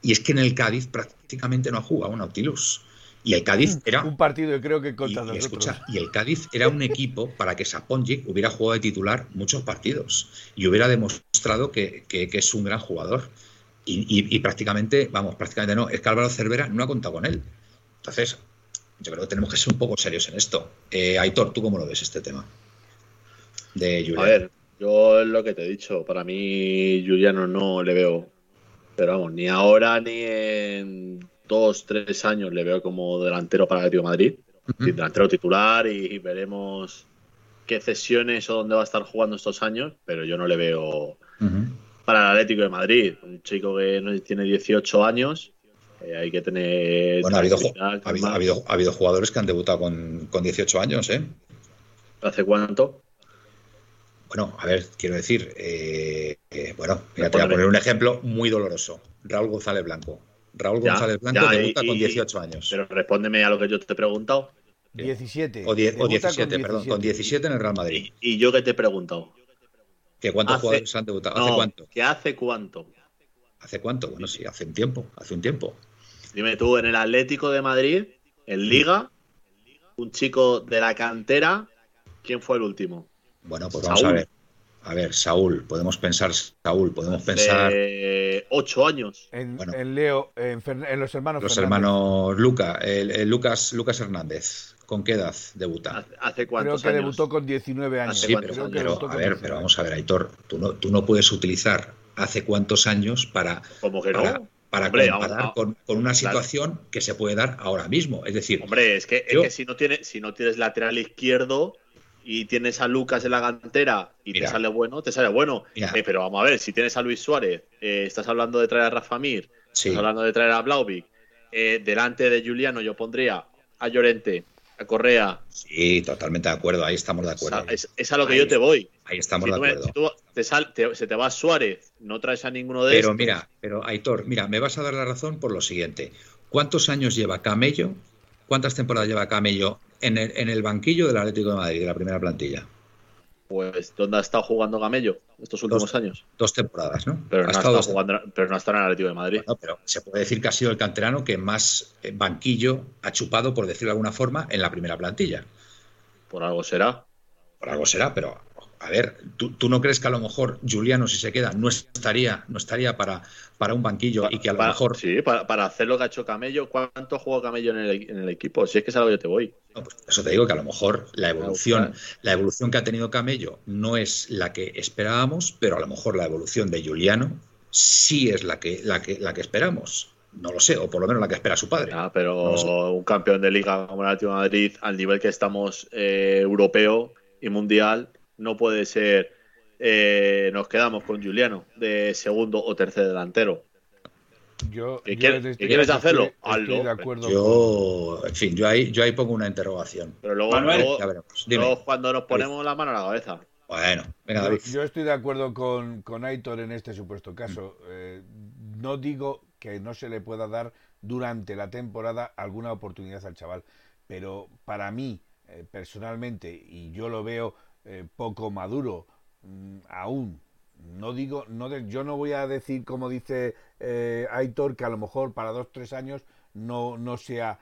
Y es que en el Cádiz prácticamente no ha jugado Nautilus. Y el Cádiz era. Un partido, creo que contra y, escucha, y el Cádiz era un equipo para que Saponjic hubiera jugado de titular muchos partidos y hubiera demostrado que, es un gran jugador. Y, prácticamente, vamos, prácticamente no, es que Álvaro Cervera no ha contado con él. Entonces, yo creo que tenemos que ser un poco serios en esto. Eh, Aitor, ¿tú cómo lo ves este tema? De Juliano. A ver, yo es lo que te he dicho. Para mí, Juliano no le veo. Pero vamos, ni ahora ni en dos, tres años le veo como delantero para el Atlético de Madrid, delantero titular y, veremos qué cesiones o dónde va a estar jugando estos años, pero yo no le veo para el Atlético de Madrid. Un chico que tiene 18 años, eh, hay que tener. Bueno, ha habido, ha, habido, jugadores que han debutado con, con 18 años, ¿eh? ¿Hace cuánto? Bueno, a ver, quiero decir, eh, eh, bueno, te voy a poner un ejemplo muy doloroso. Raúl González Blanco. Raúl González Blanco debuta con 18 años. Pero respóndeme a lo que yo te he preguntado. 17. O, 17, perdón, con 17 en el Real Madrid. ¿Y, yo qué te he preguntado? ¿Que ¿Cuántos jugadores han debutado? ¿Hace cuánto? ¿Que hace cuánto? ¿Hace cuánto? Bueno, sí, hace un tiempo. Hace un tiempo. Dime tú, en el Atlético de Madrid, en Liga, un chico de la cantera, ¿quién fue el último? Bueno, pues vamos a ver. A ver, Saúl, podemos pensar, Saúl, podemos pensar. Ocho años. En, Leo, en, los hermanos. Los hermanos Luca, el, Lucas, Lucas Hernández. ¿Con qué edad debuta? ¿Hace cuántos Creo que debutó con 19 años. Sí, pero, a ver, pero vamos a ver, Aitor, tú no, tú no puedes utilizar hace cuántos años para. ¿Cómo que no? para comparar con, una situación que se puede dar ahora mismo. Es decir, hombre, es que, es que si no tienes, si no tienes lateral izquierdo, y tienes a Lucas en la cantera y te sale bueno, te sale bueno. Eh, pero vamos a ver, si tienes a Luis Suárez, eh, estás hablando de traer a Rafa Mir, estás hablando de traer a Blauvik, eh, delante de Juliano yo pondría a Llorente, a Correa. Sí, totalmente de acuerdo, ahí estamos de acuerdo. es, a lo que yo te voy. Ahí estamos de acuerdo. si tú te se te va Suárez, no traes a ninguno de Pero mira, pero Aitor, mira, me vas a dar la razón por lo siguiente. ¿Cuántos años lleva Camello? ¿Cuántas temporadas lleva Camello en el, en el banquillo del Atlético de Madrid, de la primera plantilla. Pues, ¿dónde ha estado jugando Gamello estos últimos años? Dos temporadas, ¿no? Pero no ha, estado, jugando, pero no ha estado en el Atlético de Madrid. pero se puede decir que ha sido el canterano que más eh, banquillo ha chupado, por decirlo de alguna forma, en la primera plantilla. Por algo será. Por algo será, pero a ver, ¿tú, no crees que a lo mejor Juliano, si se queda, no estaría, no estaría para, para un banquillo y que a lo mejor. Sí, para, hacer lo que ha hecho Camello. ¿Cuánto juega Camello en el, en el equipo? Si es que es algo yo te voy. Pues eso te digo que a lo mejor la evolución, la evolución que ha tenido Camello no es la que esperábamos, pero a lo mejor la evolución de Juliano sí es la que, la que, la que esperamos. No lo sé, o por lo menos la que espera su padre. Ah, pero un campeón de liga como el Atlético de Madrid, al nivel que estamos eh, europeo y mundial, no puede ser. Eh, nos quedamos con Juliano de segundo o tercer delantero. Yo, quieres, hacerlo? yo, en fin, yo ahí, yo ahí pongo una interrogación. Pero luego, cuando nos ponemos la mano a la cabeza. Bueno, venga, David. Yo, estoy de acuerdo con, con Aitor en este supuesto caso. Eh, no digo que no se le pueda dar durante la temporada alguna oportunidad al chaval, pero para mí, eh, personalmente, y yo lo veo eh, poco maduro mm, aún. No digo, no yo no voy a decir como dice eh, Aitor que a lo mejor para dos tres años no, no sea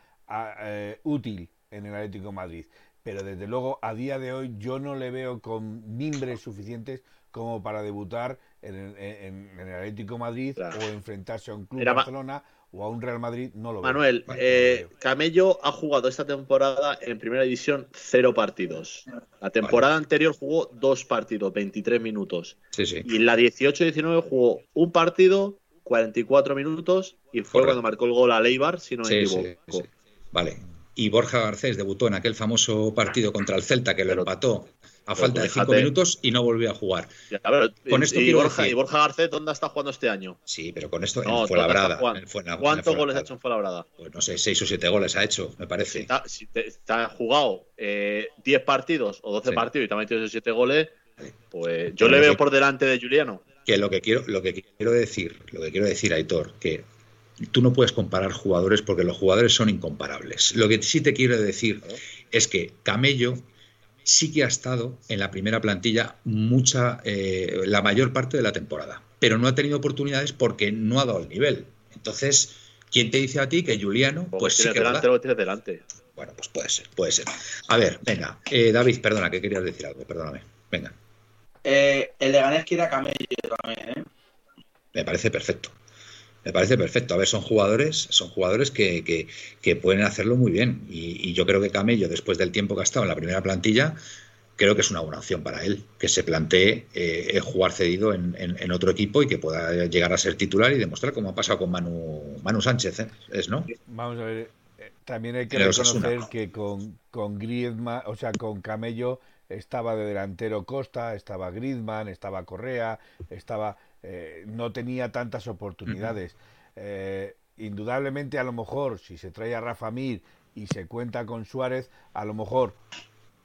eh, útil en el Atlético Madrid, pero desde luego a día de hoy yo no le veo con mimbres suficientes como para debutar en el, Atlético Madrid o enfrentarse a un club Barcelona o a un Real Madrid, no lo veo. Manuel, eh, Camello ha jugado esta temporada en primera división cero partidos. La temporada anterior jugó dos partidos, 23 minutos. Y en la 18-19 jugó un partido, 44 minutos, y fue cuando marcó el gol a Leibar, si no me equivoco. Vale. Y Borja Garcés debutó en aquel famoso partido contra el Celta que lo empató a falta de cinco minutos y no volvió a jugar. con esto y, Borja, ¿Y Borja Garcés dónde está jugando este año? Sí, pero con esto no, en Fuenlabrada. ¿Cuántos goles ha hecho en Fuenlabrada? Pues no sé, seis o siete goles ha hecho, me parece. Si te, ha jugado eh, 10 partidos o 12 partidos y te ha metido esos siete goles, pues yo le veo por delante de Juliano. Que lo que quiero, lo que quiero decir, lo que quiero decir, Aitor, que tú no puedes comparar jugadores porque los jugadores son incomparables. Lo que sí te quiero decir es que Camello sí que ha estado en la primera plantilla mucha, eh, la mayor parte de la temporada, pero no ha tenido oportunidades porque no ha dado el nivel. Entonces, ¿quién te dice a ti que Juliano? Pues, sí que delante, lo delante. Bueno, pues puede ser, puede ser. A ver, venga, eh, David, perdona, que querías decir algo, perdóname. Venga. Eh, el de Ganes quiere a Camello también, ¿eh? Me parece perfecto. Me parece perfecto. A ver, son jugadores, son jugadores que, que, pueden hacerlo muy bien. Y, yo creo que Camello, después del tiempo que ha estado en la primera plantilla, creo que es una buena opción para él, que se plantee eh, jugar cedido en, en, otro equipo y que pueda llegar a ser titular y demostrar como ha pasado con Manu, Manu Sánchez, ¿eh? ¿es no? Vamos a ver, eh, también hay que reconocer que con, con Griezmann, o sea, con Camello estaba de delantero Costa, estaba Griezmann, estaba Correa, estaba eh, no tenía tantas oportunidades. Eh, indudablemente, a lo mejor, si se trae a Rafa Mir y se cuenta con Suárez, a lo mejor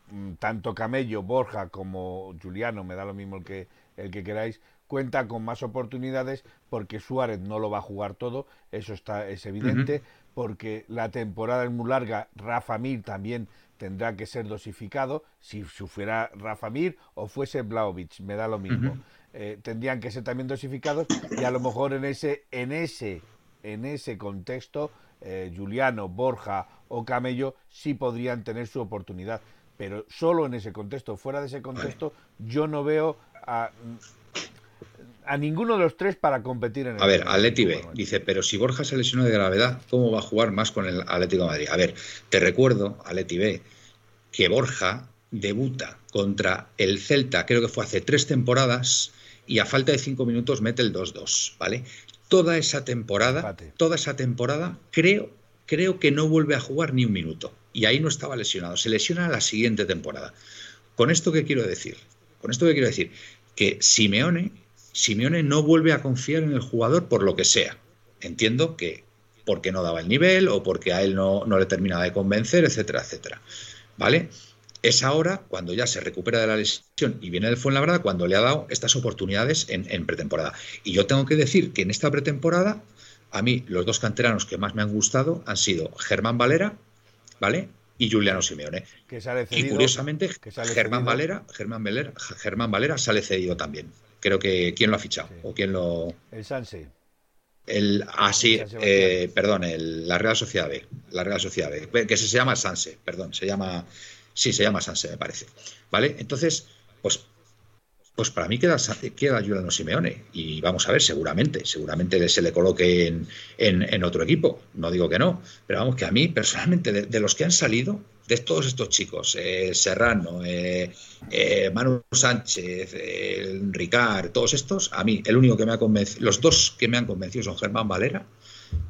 mm, tanto Camello, Borja como Juliano, me da lo mismo el que, el que queráis, cuenta con más oportunidades porque Suárez no lo va a jugar todo, eso está es evidente, porque la temporada es muy larga, Rafa Mir también tendrá que ser dosificado, si fuera Rafa Mir o fuese Blaovic, me da lo mismo. Eh, tendrían que ser también dosificados y a lo mejor en ese, en ese, en ese contexto, eh, Juliano, Borja o Camello sí podrían tener su oportunidad. Pero solo en ese contexto, fuera de ese contexto, yo no veo a, a ninguno de los tres para competir en el. A ver, Atleti B dice, pero si Borja se lesionó de gravedad, ¿cómo va a jugar más con el Atlético de Madrid? A ver, te recuerdo, Atleti B, que Borja debuta contra el Celta, creo que fue hace tres temporadas, y a falta de cinco minutos mete el 2-2, ¿vale? Toda esa temporada, toda esa temporada, creo, creo que no vuelve a jugar ni un minuto. Y ahí no estaba lesionado. Se lesiona la siguiente temporada. ¿Con esto qué quiero decir? Con esto qué quiero decir? Que Simeone, Simeone no vuelve a confiar en el jugador por lo que sea. Entiendo que porque no daba el nivel o porque a él no, no le terminaba de convencer, etcétera, etcétera. ¿Vale? Es ahora cuando ya se recupera de la lesión y viene del Fuenlabrada cuando le ha dado estas oportunidades en, pretemporada. Y yo tengo que decir que en esta pretemporada, a mí los dos canteranos que más me han gustado han sido Germán Valera, ¿vale? Y Juliano Simeone. y curiosamente, Germán Valera, Germán Valera, Germán Valera sale cedido también. Creo que quién lo ha fichado o quién lo. El Sanse. El, ah, sí, eh, perdón, el, la Real Sociedad B, la Real Sociedad B, que se llama Sanse, perdón, se llama Sí, se llama Sanse, me parece. ¿Vale? Entonces, pues pues para mí queda, queda Juliano Simeone. Y vamos a ver, seguramente, seguramente se le coloque en, en, otro equipo. No digo que no, pero vamos que a mí, personalmente, de, los que han salido, de todos estos chicos, eh, Serrano, eh, eh, Manu Sánchez, Ricard, todos estos, a mí, el único que me ha convencido, los dos que me han convencido son Germán Valera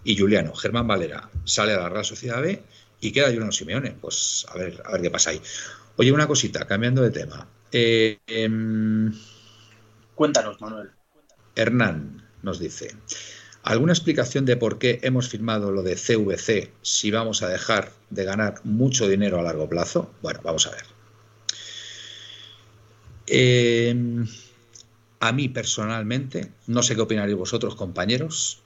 y Juliano. Germán Valera sale a la Real Sociedad B y queda Juliano Simeone. Pues a ver, a ver qué pasa ahí. Oye, una cosita, cambiando de tema. Eh, em, Cuéntanos, Manuel. Hernán nos dice, ¿alguna explicación de por qué hemos firmado lo de CVC si vamos a dejar de ganar mucho dinero a largo plazo? Bueno, vamos a ver. Em, a mí personalmente, no sé qué opinaréis vosotros, compañeros,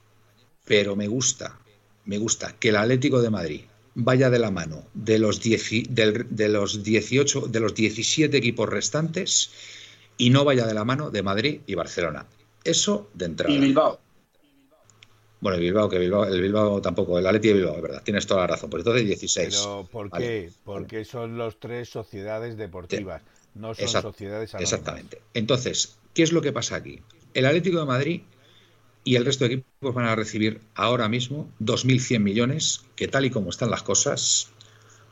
pero me gusta, me gusta que el Atlético de Madrid vaya de la mano de los, de, los 18, de los 17 equipos restantes y no vaya de la mano de Madrid y Barcelona. Eso de entrada. ¿Y Bilbao? Bueno, el Bilbao, que Bilbao, el Bilbao tampoco, el Atleti de Bilbao, es verdad, tienes toda la razón. Por entonces 16. Pero ¿por qué? Porque son los tres sociedades deportivas, no son sociedades anónimas. Exactamente. Entonces, ¿qué es lo que pasa aquí? El Atlético de Madrid y el resto de equipos van a recibir ahora mismo 2.100 millones, que tal y como están las cosas,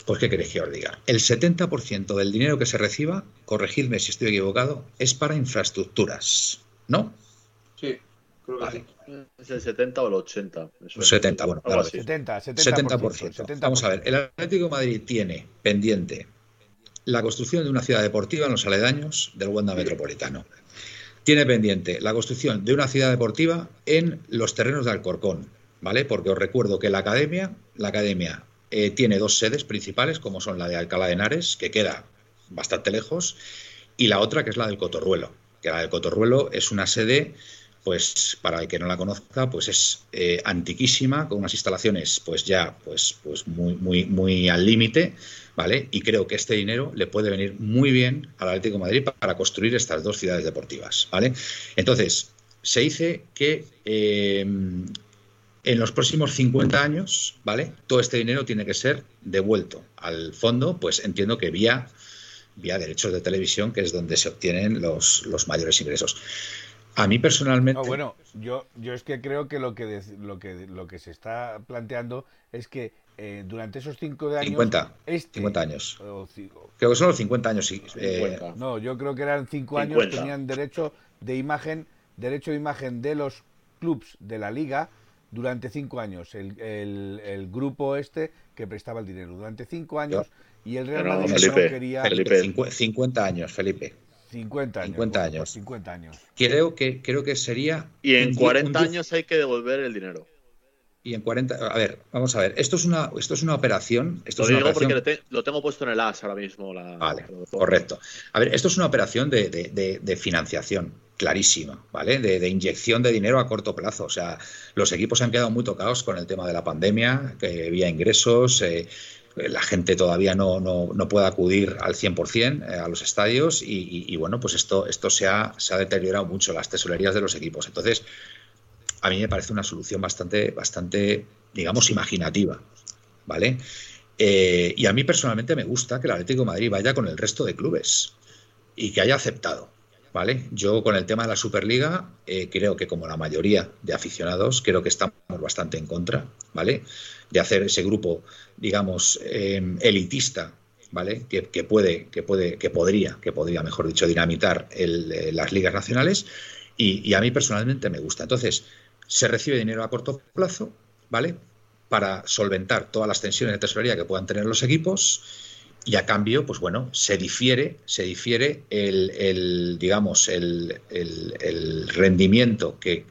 pues ¿qué queréis que os diga? El 70% del dinero que se reciba, corregidme si estoy equivocado, es para infraestructuras, ¿no? Sí, creo que sí. Es el 70 o el 80. 70, bueno, claro. 70, 70%, Vamos a ver, el Atlético de Madrid tiene pendiente la construcción de una ciudad deportiva en los aledaños del Wanda Metropolitano tiene pendiente la construcción de una ciudad deportiva en los terrenos de Alcorcón, ¿vale? Porque os recuerdo que la academia, la academia eh, tiene dos sedes principales, como son la de Alcalá de Henares, que queda bastante lejos, y la otra que es la del Cotorruelo, que la del Cotorruelo es una sede pues para el que no la conozca, pues es eh, antiquísima, con unas instalaciones pues ya pues, pues muy, muy, muy al límite, ¿vale? Y creo que este dinero le puede venir muy bien al Atlético de Madrid para construir estas dos ciudades deportivas, ¿vale? Entonces, se dice que eh, en los próximos 50 años, ¿vale? Todo este dinero tiene que ser devuelto al fondo, pues entiendo que vía, vía derechos de televisión, que es donde se obtienen los, los mayores ingresos. A mí personalmente. bueno, yo, yo es que creo que lo que, lo que lo que se está planteando es que eh, durante esos cinco años. 50, 50 este años. creo que son los 50 años, sí. Eh, no, yo creo que eran cinco años, tenían derecho de imagen, derecho de imagen de los clubs de la liga durante cinco años. El, el, grupo este que prestaba el dinero durante cinco años y el Real Madrid quería. Felipe, 50 años, Felipe. 50 años. 50 años. 50 años. Creo que, creo que sería. Y en 40 años hay que devolver el dinero. Y en 40. A ver, vamos a ver. Esto es una, esto es una operación. Esto lo es digo porque lo tengo puesto en el AS ahora mismo. vale, correcto. A ver, esto es una operación de, de, financiación clarísima, ¿vale? De, inyección de dinero a corto plazo. O sea, los equipos han quedado muy tocados con el tema de la pandemia, que había ingresos. Eh, la gente todavía no, no, puede acudir al 100% eh, a los estadios y, bueno, pues esto, esto se, ha, se ha deteriorado mucho, las tesorerías de los equipos. Entonces, a mí me parece una solución bastante, bastante digamos, imaginativa, ¿vale? Eh, y a mí personalmente me gusta que el Atlético de Madrid vaya con el resto de clubes y que haya aceptado. ¿Vale? Yo con el tema de la Superliga eh, creo que como la mayoría de aficionados creo que estamos bastante en contra, ¿vale? De hacer ese grupo, digamos, em, elitista, ¿vale? Que, puede, que puede, que podría, que podría, mejor dicho, dinamitar eh, las ligas nacionales y, a mí personalmente me gusta. Entonces, se recibe dinero a corto plazo, ¿vale? Para solventar todas las tensiones de tesorería que puedan tener los equipos y a cambio, pues bueno, se difiere, se difiere el, digamos, el, rendimiento que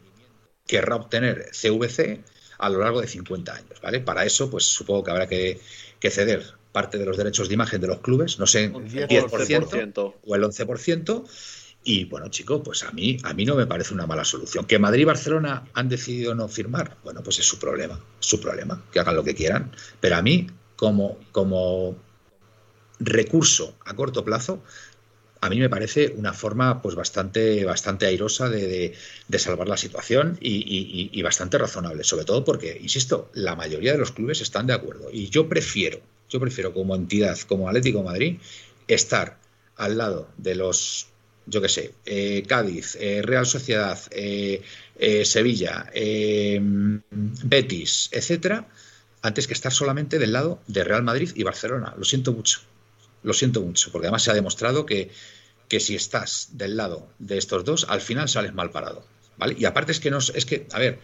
querrá obtener CVC a lo largo de 50 años, ¿vale? Para eso, pues supongo que habrá que, ceder parte de los derechos de imagen de los clubes, no sé, el 10%, o el 11%, y bueno, chicos, pues a mí, a mí no me parece una mala solución. Que Madrid y Barcelona han decidido no firmar, bueno, pues es su problema, su problema, que hagan lo que quieran. Pero a mí, como, como recurso a corto plazo, a mí me parece una forma pues bastante, bastante airosa de, salvar la situación y, bastante razonable, sobre todo porque, insisto, la mayoría de los clubes están de acuerdo. Y yo prefiero, yo prefiero como entidad, como Atlético Madrid, estar al lado de los yo qué sé, eh, Cádiz, eh, Real Sociedad, eh, Sevilla, Betis, etcétera, antes que estar solamente del lado de Real Madrid y Barcelona. Lo siento mucho. Lo siento mucho, porque además se ha demostrado que, que si estás del lado de estos dos, al final sales mal parado. ¿Vale? Y aparte es que no es que, a ver,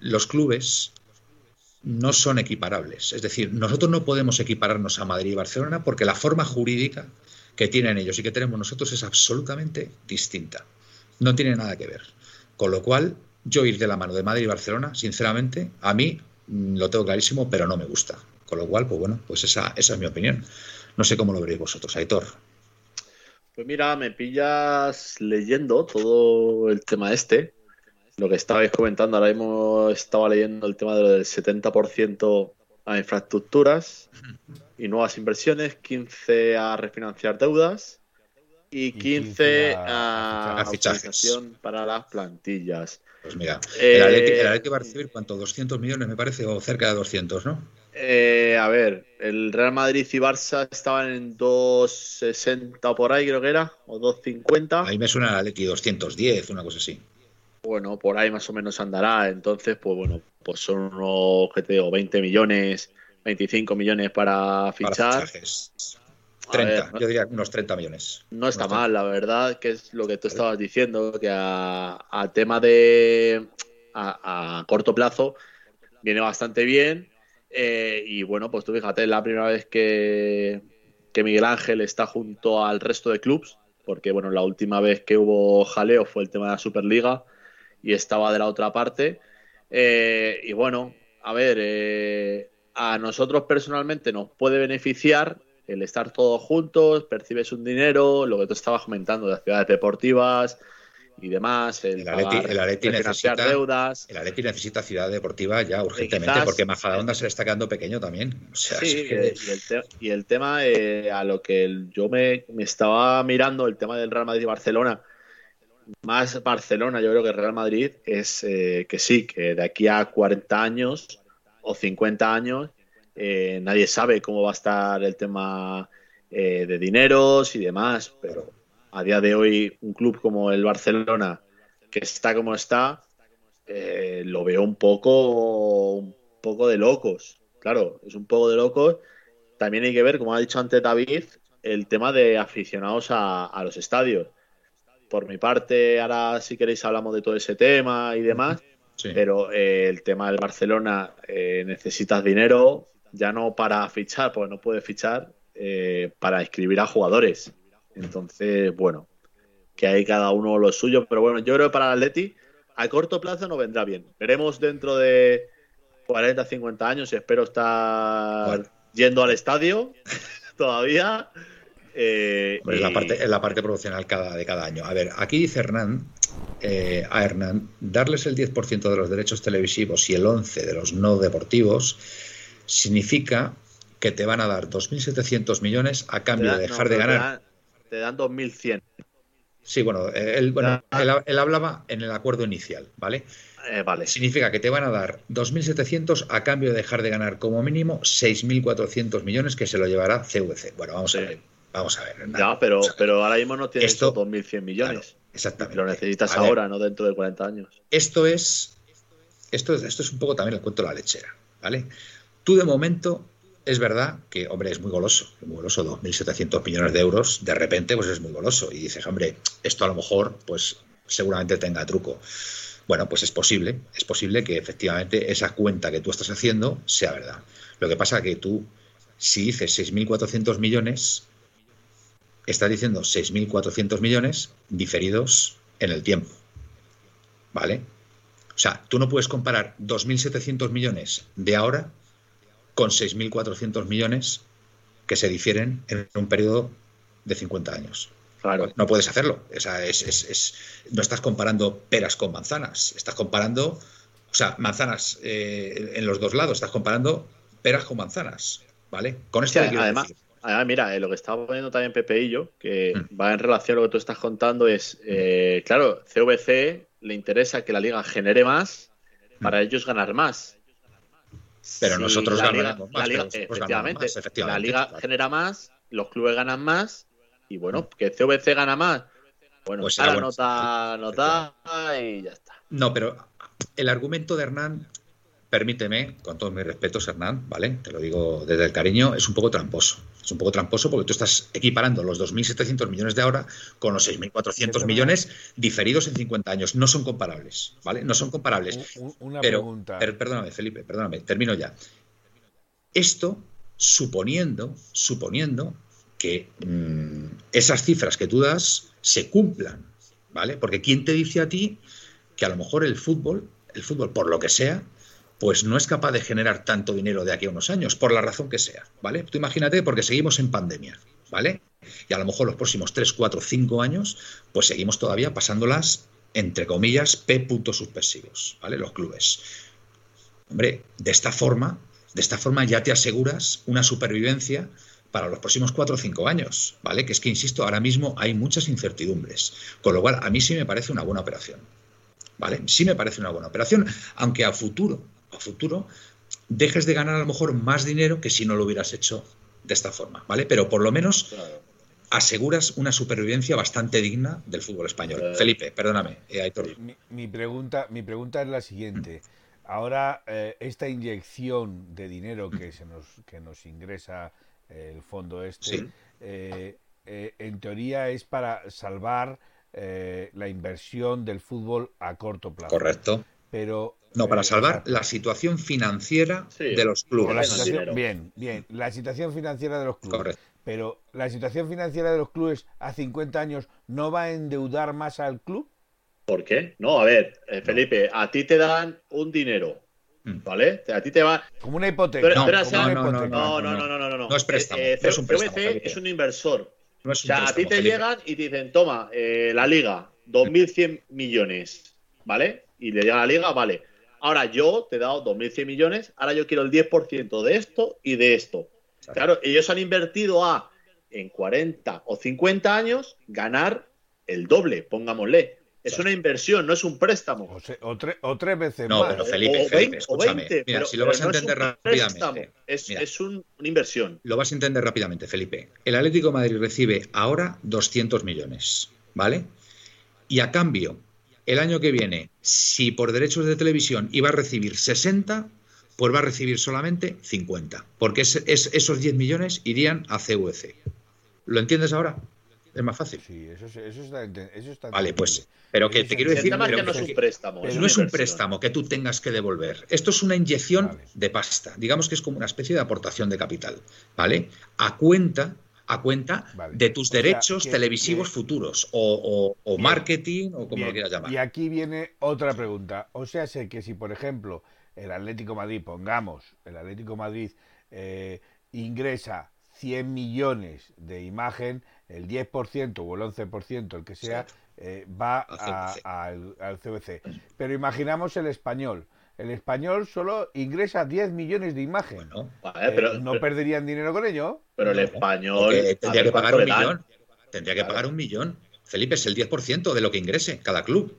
los clubes no son equiparables. Es decir, nosotros no podemos equipararnos a Madrid y Barcelona porque la forma jurídica que tienen ellos y que tenemos nosotros es absolutamente distinta. No tiene nada que ver. Con lo cual, yo ir de la mano de Madrid y Barcelona, sinceramente, a mí mm, lo tengo clarísimo, pero no me gusta. Con lo cual, pues bueno, pues esa, esa es mi opinión. No sé cómo lo veréis vosotros, Aitor. Pues mira, me pillas leyendo todo el tema este. Lo que estabais comentando, ahora mismo estaba leyendo el tema del 70% a infraestructuras y nuevas inversiones, 15 a refinanciar deudas y 15, a, a para las plantillas. Pues mira, el Atlético, va a recibir cuánto, 200 millones me parece, o cerca de 200, ¿no? Eh, a ver, el Real Madrid y Barça estaban en 260 por ahí, creo que era, o 250. Ahí me suena el Atleti 210, una cosa así. Bueno, por ahí más o menos andará. Entonces, pues bueno, pues son unos, ¿qué te digo? 20 millones, 25 millones para fichar. 30, yo diría unos 30 millones. No está mal, la verdad, que es lo que tú estabas diciendo, que a, tema de a, corto plazo viene bastante bien eh, y bueno, pues tú fíjate, la primera vez que, Miguel Ángel está junto al resto de clubes, porque bueno, la última vez que hubo jaleo fue el tema de la Superliga y estaba de la otra parte. Eh, y bueno, a ver, eh, a nosotros personalmente nos puede beneficiar el estar todos juntos, percibes un dinero, lo que tú estabas comentando de las ciudades deportivas, y demás. El, el Atleti, necesita deudas. El Atleti necesita ciudad deportiva ya urgentemente porque Majadahonda se le está quedando pequeño también. sí, y, el tema eh, a lo que yo me, estaba mirando, el tema del Real Madrid y Barcelona, más Barcelona, yo creo que Real Madrid es eh, que sí, que de aquí a 40 años o 50 años eh, nadie sabe cómo va a estar el tema de dineros y demás, pero a día de hoy un club como el Barcelona, que está como está, eh, lo veo un poco, un poco de locos. Claro, es un poco de locos. También hay que ver, como ha dicho antes David, el tema de aficionados a, los estadios. Por mi parte, ahora si queréis hablamos de todo ese tema y demás, pero eh, el tema del Barcelona eh, necesitas dinero, ya no para fichar, porque no puedes fichar, para inscribir a jugadores. Entonces, bueno, que hay cada uno lo suyo. Pero bueno, yo creo que para el Atleti a corto plazo no vendrá bien. Veremos dentro de 40, 50 años y espero estar yendo al estadio todavía. Eh, es, la parte, la parte promocional cada, de cada año. A ver, aquí dice Hernán, eh, a Hernán, darles el 10% de los derechos televisivos y el 11% de los no deportivos significa que te van a dar 2.700 millones a cambio de dejar de ganar te dan 2.100. Sí, bueno, él, bueno él, hablaba en el acuerdo inicial, ¿vale? Eh, vale. Significa que te van a dar 2.700 a cambio de dejar de ganar como mínimo 6.400 millones que se lo llevará CVC. Bueno, vamos a ver. Vamos a ver. Ya, pero, pero ahora mismo no tienes esto, 2.100 millones. exactamente. Lo necesitas ahora, no dentro de 40 años. Esto es, esto, esto es un poco también el cuento de la lechera, ¿vale? Tú de momento es verdad que, hombre, es muy goloso, muy goloso, 2.700 millones de euros, de repente, pues es muy goloso. Y dices, hombre, esto a lo mejor, pues seguramente tenga truco. Bueno, pues es posible, es posible que efectivamente esa cuenta que tú estás haciendo sea verdad. Lo que pasa es que tú, si dices 6.400 millones, estás diciendo 6.400 millones diferidos en el tiempo. ¿Vale? O sea, tú no puedes comparar 2.700 millones de ahora con 6.400 millones que se difieren en un periodo de 50 años. Claro. No puedes hacerlo. es, es, no estás comparando peras con manzanas. Estás comparando, o sea, manzanas eh, en los dos lados. Estás comparando peras con manzanas. ¿Vale? Con esto además, además, mira, eh, lo que estaba poniendo también Pepe y yo, que mm. va en relación a lo que tú estás contando, es, eh, claro, CVC le interesa que la liga genere más para mm. ellos ganar más. Pero nosotros ganamos más. La liga, efectivamente, la liga genera más, los clubes ganan más y bueno, que CVC gana más Bueno, pues ahora nota, nota y ya está. No, pero el argumento de Hernán permíteme, con todos mis respetos, Hernán, ¿vale? Te lo digo desde el cariño, es un poco tramposo. Es un poco tramposo porque tú estás equiparando los 2.700 millones de ahora con los 6.400 millones diferidos en 50 años. No son comparables, ¿vale? No son comparables. Una pero, pregunta. perdóname, Felipe, perdóname, termino ya. Esto suponiendo, suponiendo que mm, esas cifras que tú das se cumplan, ¿vale? Porque ¿quién te dice a ti que a lo mejor el fútbol, el fútbol por lo que sea, pues no es capaz de generar tanto dinero de aquí a unos años, por la razón que sea, ¿vale? Tú imagínate porque seguimos en pandemia, ¿vale? Y a lo mejor los próximos 3, 4, 5 años, pues seguimos todavía pasándolas, entre comillas, P puntos suspensivos, ¿vale? Los clubes. Hombre, de esta forma, de esta forma ya te aseguras una supervivencia para los próximos 4 o 5 años, ¿vale? Que es que, insisto, ahora mismo hay muchas incertidumbres, con lo cual a mí sí me parece una buena operación, ¿vale? Sí me parece una buena operación, aunque a futuro a futuro, dejes de ganar a lo mejor más dinero que si no lo hubieras hecho de esta forma, ¿vale? Pero por lo menos aseguras una supervivencia bastante digna del fútbol español. Felipe, perdóname, eh, Mi, pregunta, mi pregunta es la siguiente. Ahora, eh, esta inyección de dinero que, se nos, que nos ingresa el fondo este, eh, en teoría es para salvar la inversión del fútbol a corto plazo. Correcto. Pero no, para salvar la situación financiera de los clubes. bien, bien. La situación financiera de los clubes. Pero la situación financiera de los clubes a 50 años no va a endeudar más al club. ¿Por qué? No, a ver, eh, Felipe, a ti te dan un dinero, mm. ¿vale? A ti te va. Como una hipoteca. no, no, no, no, no, no, no, no. es préstamo. Eh, es un préstamo. es un inversor. o sea, a ti te llegan y te dicen, toma, eh, la liga, 2.100 millones, ¿vale? Y le llega a la liga, vale Ahora yo te he dado 2.100 millones, ahora yo quiero el 10% de esto y de esto. Claro, ellos han invertido a, en 40 o 50 años, ganar el doble, pongámosle. Es una inversión, no es un préstamo. O, tres veces no, pero Felipe, escúchame. mira, si lo vas a entender rápidamente. Es, una inversión. Lo vas a entender rápidamente, Felipe. El Atlético de Madrid recibe ahora 200 millones, ¿vale? Y a cambio el año que viene, si por derechos de televisión iba a recibir 60, pues va a recibir solamente 50, porque es, esos 10 millones irían a CVC. ¿Lo entiendes ahora? Es más fácil. Sí, eso, está, Vale, pues, pero que te quiero decir. no es un préstamo. no es un préstamo que tú tengas que devolver. Esto es una inyección de pasta. Digamos que es como una especie de aportación de capital. ¿Vale? A cuenta a cuenta de tus derechos televisivos futuros o, marketing o como lo quieras llamar. Y aquí viene otra pregunta. O sea, sé que si, por ejemplo, el Atlético Madrid, pongamos, el Atlético Madrid eh, ingresa 100 millones de imagen, el 10% o el 11%, el que sea, eh, va al, al CBC. Pero imaginamos el español el español solo ingresa 10 millones de imagen. Eh, pero, ¿No perderían dinero con ello? Pero el español... Tendría que pagar un millón. Tendría que pagar un millón. Felipe, es el 10% de lo que ingrese cada club.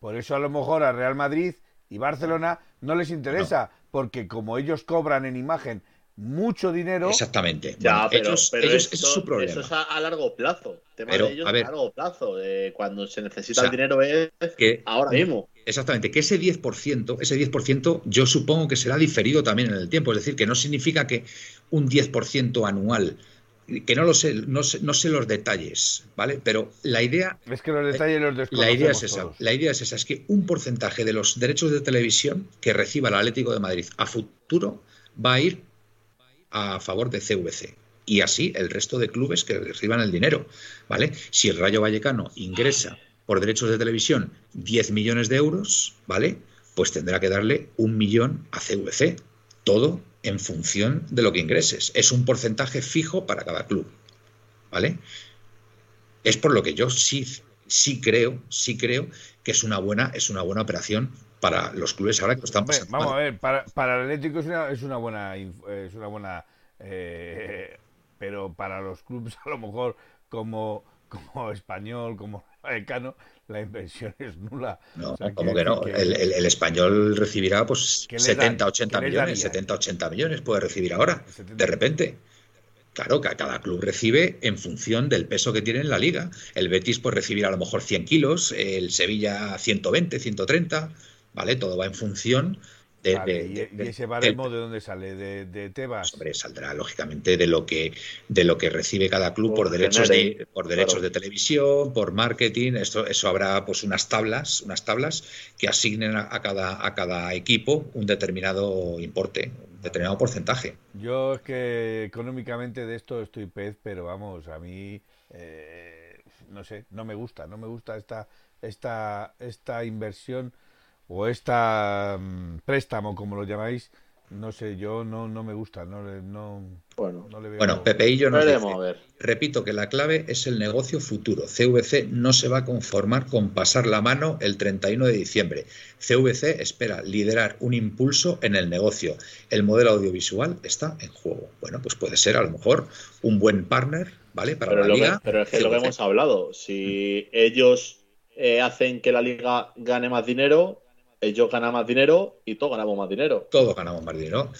Por eso a lo mejor a Real Madrid y Barcelona no les interesa, porque como ellos cobran en imagen mucho dinero. Exactamente. Ya, pero, eso es su problema. Eso es a, largo plazo. Tema de ellos a, largo plazo. cuando se necesita el dinero es que, ahora mismo. Exactamente, que ese 10%, ese 10% yo supongo que será diferido también en el tiempo, es decir, que no significa que un 10% anual, que no lo sé, no sé, no sé los detalles, ¿vale? Pero la idea es que los detalles los La idea es esa, la idea es esa, es que un porcentaje de los derechos de televisión que reciba el Atlético de Madrid a futuro va a ir a favor de CVC y así el resto de clubes que reciban el dinero, ¿vale? Si el Rayo Vallecano ingresa por derechos de televisión 10 millones de euros, ¿vale? Pues tendrá que darle un millón a CVC. Todo en función de lo que ingreses. Es un porcentaje fijo para cada club, ¿vale? Es por lo que yo sí, sí creo, sí creo que es una buena, es una buena operación para los clubes ahora que lo están pasando. Vamos a ver, para, para el Atlético es una, es una buena, es una buena, eh, pero para los clubes a lo mejor como como español, como americano, la inversión es nula. No, como que no. El, español recibirá pues 70, 80 millones, 70, 80 millones puede recibir ahora, de repente. Claro, que cada club recibe en función del peso que tiene en la liga. El Betis puede recibir a lo mejor 100 kilos, el Sevilla 120, 130, ¿vale? Todo va en función de, ¿Y, ese baremo de dónde sale? ¿De, Tebas? Hombre, saldrá lógicamente de lo que de lo que recibe cada club por, derechos de por derechos de televisión, por marketing. Esto, eso habrá pues unas tablas, unas tablas que asignen a, cada a cada equipo un determinado importe, un determinado porcentaje. Yo es que económicamente de esto estoy pez, pero vamos, a mí eh, no sé, no me gusta, no me gusta esta esta esta inversión o esta mm, préstamo, como lo llamáis, no sé, yo no, no me gusta, no, no, bueno, no le veo... Bueno, Pepe y yo nos dice, repito que la clave es el negocio futuro. CVC no se va a conformar con pasar la mano el 31 de diciembre. CVC espera liderar un impulso en el negocio. El modelo audiovisual está en juego. Bueno, pues puede ser a lo mejor un buen partner, ¿vale? Para pero la liga. pero es que lo que hemos hablado, si ellos eh, hacen que la liga gane más dinero, ellos ganan más dinero y todos ganamos más dinero. Todos ganamos más dinero.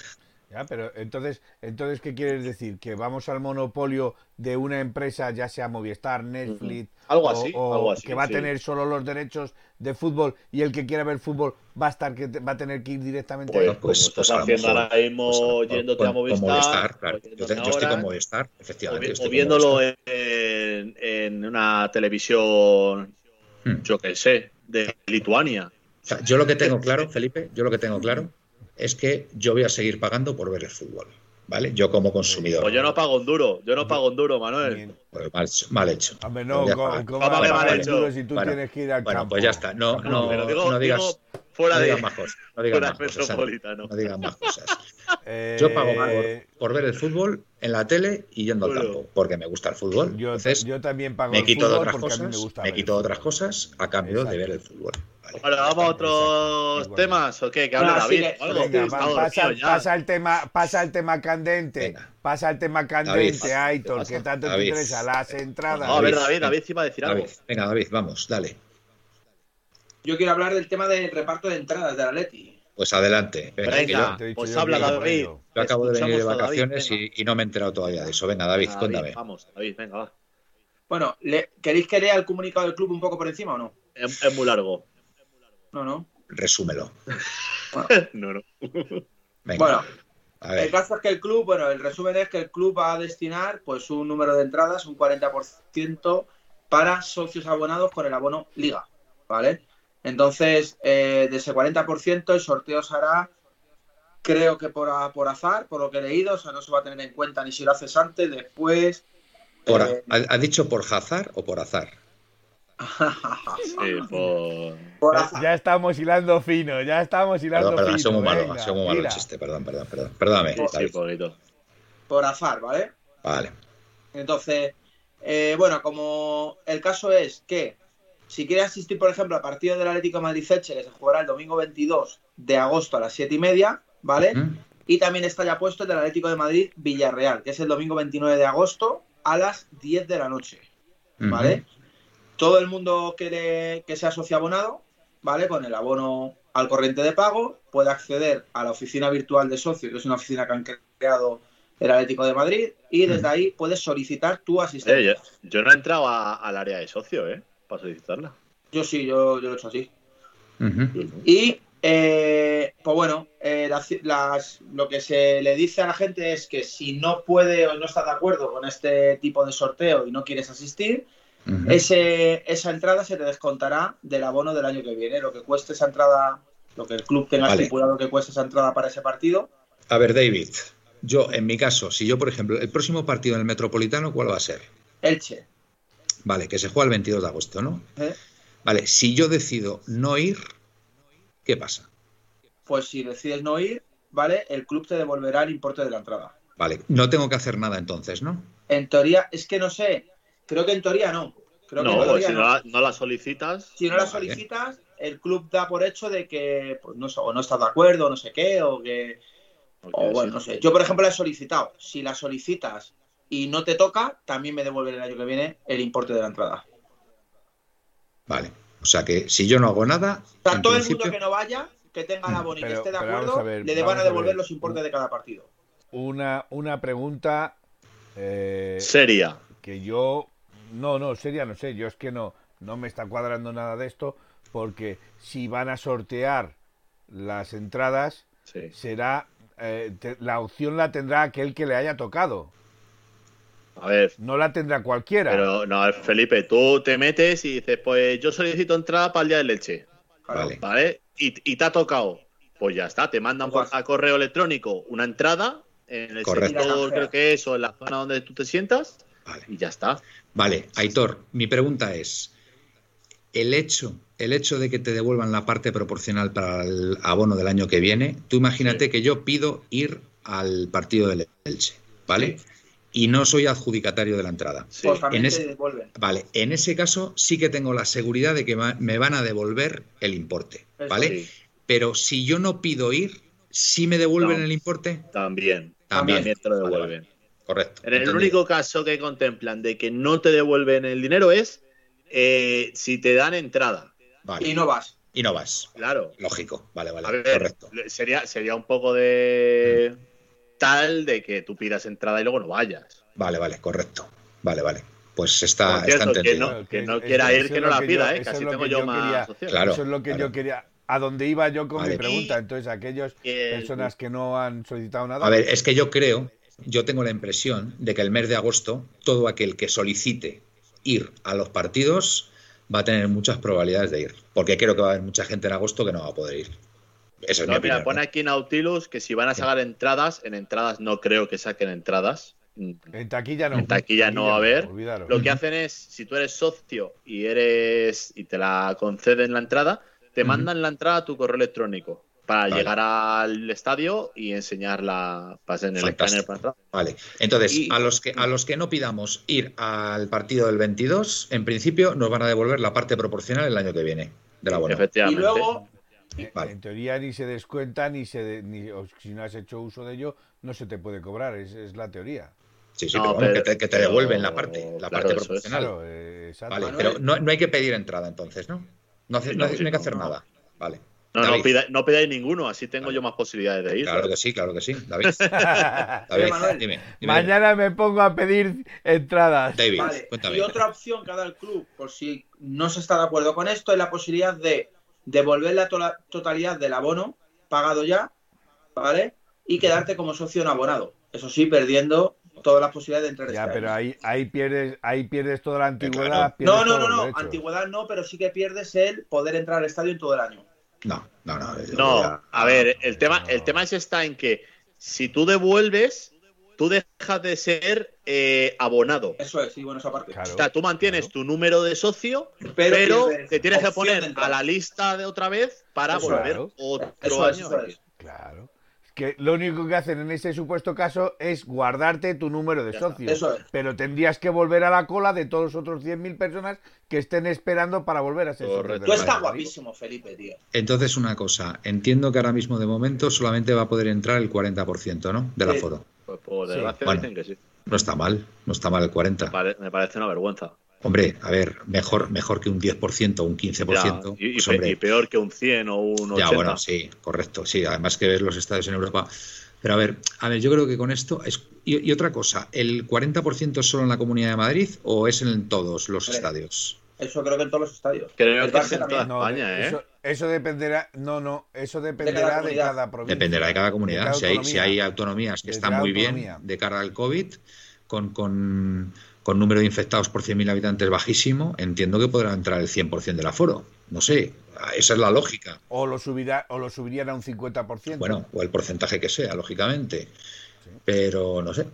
Ya, pero entonces, entonces, ¿qué quieres decir? ¿Que vamos al monopolio de una empresa, ya sea Movistar, Netflix, algo, así, algo así, que va a tener solo los derechos de fútbol y el que quiera ver fútbol va a estar que va a tener que ir directamente pues, pues, pues estás haciendo ahora mismo pues, yéndote a Movistar, claro. yo, estoy con Movistar, efectivamente. O, viéndolo en, en, una televisión, hmm. yo qué sé, de Lituania yo lo que tengo claro, Felipe, yo lo que tengo claro es que yo voy a seguir pagando por ver el fútbol. ¿Vale? Yo como consumidor. Pues yo no pago un duro, yo no pago un duro, Manuel. Pues mal, hecho. Hombre, no, ¿cómo, mal hecho? Si tú tienes que ir al bueno, pues ya está. No, no, no digas, fuera no de, más cosas. No digas más cosas. No digas más cosas. Yo pago más por, ver el fútbol en la tele y yendo al campo, porque me gusta el fútbol. Yo, Entonces, yo también pago me quito el de otras cosas, me, me quito otras cosas a cambio de ver el fútbol. Ahora vamos a otros temas, ¿o qué? Que hable David. pasa, el tema, pasa el tema candente. Pasa el tema candente, Aitor, que tanto te interesa, las entradas. a ver, David, David sí va a decir algo. Venga, David, vamos, dale. Yo quiero hablar del tema del reparto de entradas de la Leti. Pues adelante. Venga, pues habla David. Yo acabo de venir de vacaciones y, no me he enterado todavía de eso. Venga, David, cuéntame. Vamos, David, venga, va. Bueno, ¿queréis que lea el comunicado del club un poco por encima o no? es muy largo. No, no. Resúmelo. no, no. Bueno, el caso es que el club, bueno, el resumen es que el club va a destinar pues un número de entradas, un 40% para socios abonados con el abono Liga, ¿vale? Entonces, eh, de ese 40% el sorteo se hará, creo que por, por, azar, por lo que he leído, o sea, no se va a tener en cuenta ni si lo haces antes, después... Eh, ¿Ha dicho por azar o por azar? ya, estamos hilando fino, ya estamos hilando perdón, perdón, fino. Perdón, malo, muy malo el chiste, perdón, perdón, perdón. Perdóname. por azar, ¿vale? Vale. Entonces, eh, bueno, como el caso es que si quiere asistir, por ejemplo, al partido del Atlético Madrid-Feche, que se jugará el domingo 22 de agosto a las 7 y media, ¿vale? Y también está ya puesto el del Atlético de Madrid-Villarreal, que es el domingo 29 de agosto a las 10 de la noche, ¿vale? Todo el mundo que, que sea socio abonado, ¿vale? Con el abono al corriente de pago, puede acceder a la oficina virtual de socio, que es una oficina que han creado el Atlético de Madrid, y desde ahí puedes solicitar tu asistencia. Eh, yo, no he entrado al área de socio, ¿eh? Para solicitarla. Yo sí, yo, lo he hecho así. Y, eh, pues bueno, eh, lo que se le dice a la gente es que si no puede o no está de acuerdo con este tipo de sorteo y no quieres asistir, ese, esa entrada se te descontará del abono del año que viene, lo que cueste esa entrada, lo que el club tenga estipulado que cueste esa entrada para ese partido. A ver, David, yo en mi caso, si yo, por ejemplo, el próximo partido en el Metropolitano, ¿cuál va a ser? Elche. Vale, que se juega el 22 de agosto, ¿no? ¿Eh? Vale, si yo decido no ir, ¿qué pasa? Pues si decides no ir, ¿vale? El club te devolverá el importe de la entrada. Vale, no tengo que hacer nada entonces, ¿no? En teoría, es que no sé, Creo que en teoría no. Creo no, que si no la, solicitas. Si no la solicitas, el club da por hecho de que pues, no, o no estás de acuerdo, no sé qué, o que. o bueno, no sé. Yo, por ejemplo, la he solicitado. Si la solicitas y no te toca, también me devuelven el año que viene el importe de la entrada. Vale. O sea que si yo no hago nada. O sea, todo el mundo que no vaya, que tenga la bonita y esté de acuerdo, le van a devolver los importes de cada partido. Una, una pregunta Eh, seria. Que yo. No, no, seria no sé. Yo es que no, no me está cuadrando nada de esto. Porque si van a sortear las entradas, Sí. será. eh, te- la opción la tendrá aquel que le haya tocado. A ver, No la tendrá cualquiera. pero no, Felipe, tú te metes y dices, pues yo solicito entrada para el día de leche, Vale. ¿vale? Y, y te ha tocado. Pues ya está, te mandan por, Pues- a correo electrónico una entrada en el Correcto. sector, creo que es, o en la zona donde tú te sientas, Vale. y ya está. Vale, Aitor, mi pregunta es, el hecho, el hecho de que te devuelvan la parte proporcional para el abono del año que viene, tú imagínate Sí. que yo pido ir al partido del Elche, ¿vale? Y no soy adjudicatario de la entrada. Sí. Pues también En te ese- devuelven. Vale, en ese caso sí que tengo la seguridad de que me van a devolver el importe, ¿vale? Sí, Pero si yo no pido ir, ¿sí me devuelven No. el importe? también. También. También te lo Vale, devuelven. vale. Correcto. En el entendido. único caso que contemplan de que no te devuelven el dinero es eh, si te dan entrada. Vale. Y no vas. Y no vas. Claro. Lógico. Vale, vale. Ver, Correcto. sería, sería un poco de tal de que tú pidas entrada y luego no vayas. Vale, vale, correcto. Vale, vale. Pues está, está cierto, que entendido. no, que no quiera ir, que no la pida, yo- ¿eh? lo tengo yo yo más quería-. Claro. Eso es lo que claro. yo quería. A donde iba yo con Vale. mi pregunta. Entonces, aquellos Y el- personas que no han solicitado nada. A ver, es que yo creo, yo tengo la impresión de que el mes de agosto, todo aquel que solicite ir a los partidos va a tener muchas probabilidades de ir. Porque creo que va a haber mucha gente en agosto que no va a poder ir. Esa es No, mi mira, opinión. pone ¿eh? aquí Nautilus que si van a sacar entradas, en entradas no creo que saquen entradas. En taquilla no. En taquilla no va a haber. Lo que hacen es, si tú eres socio y eres y te la conceden la entrada, te mandan la entrada a tu correo electrónico para Vale. llegar al estadio y enseñarla pues, en el Fantástico. escáner para entrar. Vale. Entonces, Y- a los que a los que no pidamos ir al partido del 22, en principio nos van a devolver la parte proporcional el año que viene de la bono. Y Efectivamente. luego, Vale. En teoría ni se descuenta ni se de- ni o si no has hecho uso de ello no se te puede cobrar, es, es la teoría. Sí, sí, No, pero, que te, que te pero- devuelven la parte, la claro, parte proporcional. Claro, eh, exacto. Vale, Manuel. pero no, no hay que pedir entrada entonces, ¿no? No, hace- no, hay que hacer no. nada. Vale. No, no, pida- no pidáis ninguno, así tengo yo más posibilidades de ir. Claro que sí, claro que sí. David, David Manuel. dime, dime. Mañana me pongo a pedir entradas. David, Vale, cuéntame. y otra opción que ha dado el club, por si no se está de acuerdo con esto, es la posibilidad de devolver la to- totalidad del abono pagado ya, ¿vale? Y quedarte como socio no abonado. Eso sí, perdiendo todas las posibilidades de entrar Ya, este pero año. ahí, ahí pierdes, ahí pierdes toda la antigüedad. claro. pierdes No, no, no, no, antigüedad no, pero sí que pierdes el poder entrar al estadio en todo el año. No, no, no. No, a ver, el tema, No. el tema es está en que si tú devuelves, tú dejas de ser eh, abonado. Eso es, sí, bueno, esa parte. Claro, O sea, tú mantienes claro. tu número de socio, Pero, te tienes que poner a la lista de otra vez para Eso volver es. otro Eso es, año. eso es. Claro. Que lo único que hacen en ese supuesto caso es guardarte tu número de Ya está. socio. Eso es. Pero tendrías que volver a la cola de todos los otros 100.000 personas que estén esperando para volver a ser socios Tú estás guapísimo, Felipe, tío. Entonces, una cosa. Entiendo que ahora mismo, de momento, solamente va a poder entrar el 40%, ¿no? Del Sí. aforo. Pues por Sí. desgracia Bueno. dicen que sí. No está mal, no está mal el 40%. Me pare- me parece una vergüenza. Hombre, a ver, mejor, mejor que un 10% o un Ya, 15%. y, y pues, hombre, y peor que un 100 o un 80. Ya, bueno, sí, correcto, sí. Además que ves los estadios en Europa. Pero a ver, a ver, yo creo que con esto es y, y otra cosa, ¿el 40% es solo en la Comunidad de Madrid o es en todos los estadios? Eso creo que en todos los estadios. Creo El que es en toda No, España, de- ¿eh? eso, eso dependerá, no, no, eso dependerá de cada, comunidad. provincia. Dependerá de cada comunidad. de cada si, hay, si hay autonomías que De están muy bien de cara al COVID, con, con, con número de infectados por 100.000 habitantes bajísimo, entiendo que podrá entrar el 100% del aforo. No sé, esa es la lógica. O lo subirá, o lo subirían a un 50%. Bueno, o el porcentaje que sea, lógicamente. Pero no sé.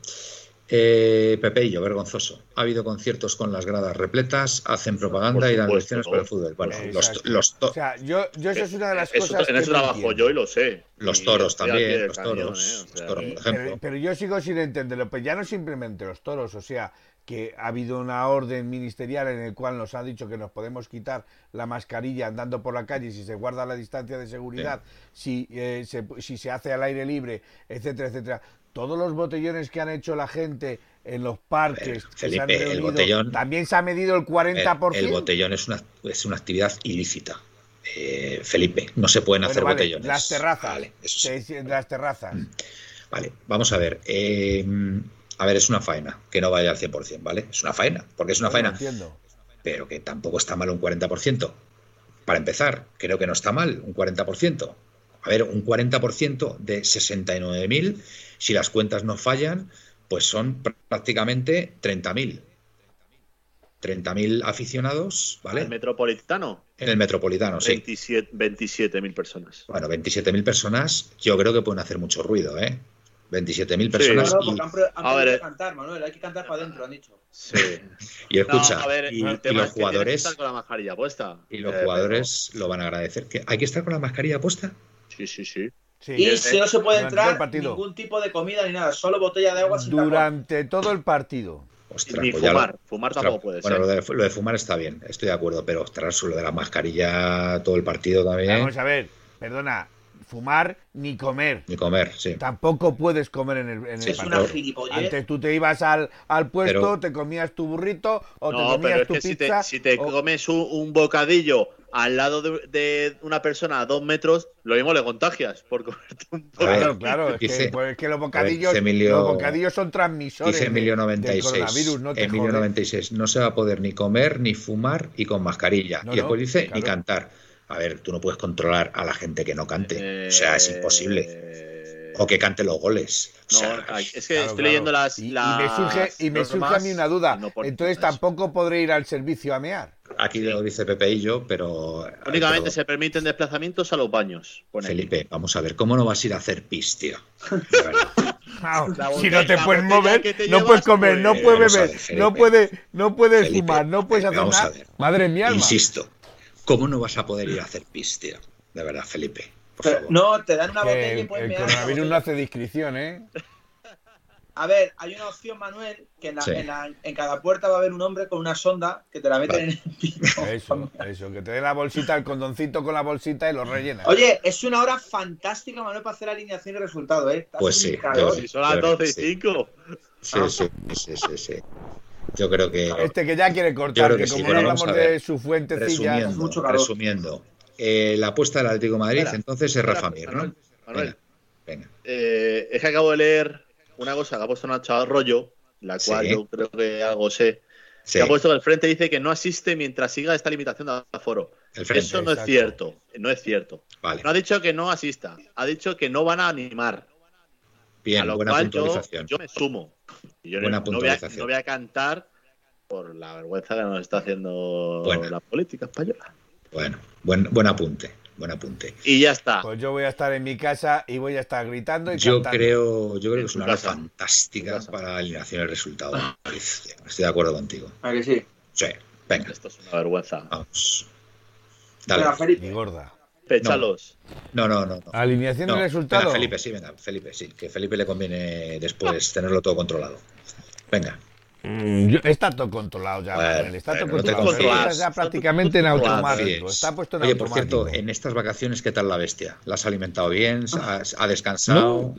Eh, Pepeillo, vergonzoso. Ha habido conciertos con las gradas repletas, hacen propaganda y dan lecciones para el fútbol. Bueno, los, Exacto. los, O sea, yo, yo eso es una de las Eso- cosas en eso trabajo yo y lo sé. los toros también, los cañón, toros, ¿eh? O sea los toros, que- por ejemplo. Pero, pero yo sigo sin entenderlo, pues ya no simplemente los toros, o sea, que ha habido una orden ministerial en el cual nos ha dicho que nos podemos quitar la mascarilla andando por la calle si se guarda la distancia de seguridad, si, eh, se, si se hace al aire libre, etcétera, etcétera. Todos los botellones que han hecho la gente en los parques, que se han Felipe, el reunido, botellón- también se ha medido el El, 40%. el botellón es una, es una actividad ilícita. Eh, Felipe, no se pueden Bueno, hacer vale, botellones. Las terrazas. Vale, eso sí. se- las terrazas. Vale, vamos a ver. eh, A ver, es una faena que no vaya al 100%, ¿vale? Es una faena, porque es una No, faena. entiendo. Pero que tampoco está mal un 40%. Para empezar, creo que no está mal un 40%. A ver, un 40% de 69.000, si las cuentas no fallan, pues son pr- prácticamente 30.000. 30.000 aficionados, ¿vale? El metropolitano, En el metropolitano, sí. 27 27.000 personas. Bueno, 27.000 personas, yo creo que pueden hacer mucho ruido, ¿eh? 27.000 Sí. personas no, y- han, han A ver, eh. cantar, Manuel. Hay que cantar para adentro, han dicho. Sí. y, escucha, No, a ver, y, el y tema los es que que jugadores estar con la mascarilla puesta. y los Eh, jugadores lo van a agradecer. ¿Que ¿Hay que estar con la mascarilla puesta? Sí, sí, sí. Sí. Y si no se puede entrar, ningún tipo de comida ni nada, solo botella de agua sin. Durante todo el partido. Ostras, Ni pues lo- fumar. Fumar ostras, tampoco puede bueno, ser. Lo de, lo de fumar está bien, estoy de acuerdo, pero ostras, lo de la mascarilla todo el partido también. Vamos a ver, perdona, fumar ni comer. Ni comer, sí. Tampoco puedes comer en el, en el Es una. Antes tú te ibas al, al puesto, Pero- te comías tu burrito o te No, comías pero es tu que si te, pizza. si te o- comes un, un bocadillo al lado de, de una persona a dos metros, lo mismo le contagias por comerte un ver, Claro, claro, es, dice- que, pues es que los bocadillos, Emilio- los bocadillos son transmisores Dice Emilio de- del 96. coronavirus, no te Emilio jodes. 96. No se va a poder ni comer, ni fumar y con mascarilla. No, y después no, dice ni cantar. A ver, tú no puedes controlar a la gente que no cante. o sea, es imposible. Eh, O que cante los goles. O No, sea, es que Claro, estoy claro. leyendo las. Y, me surge, y me surge a mí una duda. no Entonces tampoco podré ir al servicio a mear. aquí lo dice Pepe y yo, pero. Únicamente pero, se permiten desplazamientos a los baños. pone aquí. Felipe, vamos a ver, ¿cómo no vas a ir a hacer pis, tío? Si no te puedes mover, te no puedes comer, no pues, puedes beber, ver, Felipe. no puedes, no puedes Felipe, fumar, no puedes hacer vamos a nada. ver. Madre mía, alma. Insisto, ¿cómo no vas a poder ir a hacer pis, tío? De verdad, Felipe. Por Pero, favor. no, te dan una Que botella y el, puedes el la coronavirus no hace discrición, ¿eh? A ver, hay una opción, Manuel, que en, la- Sí. en, la- en cada puerta va a haber un hombre con una sonda que te la meten Vale. en el pito. Eso, eso, que te dé la bolsita, el condoncito con la bolsita y lo rellenas. Oye, es una hora fantástica, Manuel, para hacer alineación y resultado, ¿eh? Pues sí, son las Yo creo 12 y que sí. 5. Sí, sí, sí, sí, sí. Yo creo que. Este que ya quiere Yo cortar, creo que, que sí, como pero no vamos hablamos a ver. de su fuentecilla, Resumiendo, mucho calor. resumiendo. Eh, la apuesta del Atlético de Madrid, Espera, entonces es espera, Rafa Mir, ¿no? Manuel, Manuel, Venga, venga. eh, es que acabo de leer una cosa que ha puesto Nacho Arroyo, la cual Sí. yo creo que algo sé. Sí, Que ha puesto que el frente dice que no asiste mientras siga esta limitación de aforo. el frente. Eso no es cierto. No es cierto. Vale, No ha dicho que no asista. Ha dicho que no van a animar. a bien, lo buena cual yo me sumo. Y yo no- Buena no, voy a, puntualización. no voy a cantar por la vergüenza que nos está haciendo Buena. la política española. Bueno, buen, buen apunte, buen apunte. Y ya está. pues yo voy a estar en mi casa y voy a estar gritando y Yo cantando. creo, yo creo que es una hora fantástica para la alineación y el resultado. Estoy de acuerdo contigo. ¿A que sí? Sí, venga, Esto es una vergüenza. vamos. Dale. Venga, Mi Felipe. gorda. Péchalos. No, no, no. no. Alineación No, y resultado. venga, Felipe, sí, venga, Felipe, sí, que Felipe le conviene después tenerlo todo controlado. Venga, Mm, yo- está todo controlado ya, Bueno, está todo bueno, no controlado. confíes. Está ya prácticamente en automático. Está puesto en Oye, por automático. cierto, en estas vacaciones, ¿qué tal la bestia? ¿La has alimentado bien? ¿Ha, ha descansado?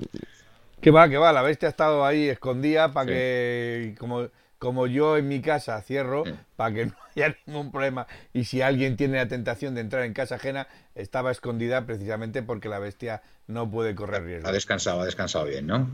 Que va, que va, la bestia ha estado ahí escondida para Sí. que, como, como yo en mi casa cierro, Sí. para que no haya ningún problema. Y si alguien tiene la tentación de entrar en casa ajena, estaba escondida precisamente porque la bestia no puede correr riesgo. Ha descansado, ha descansado bien, ¿no?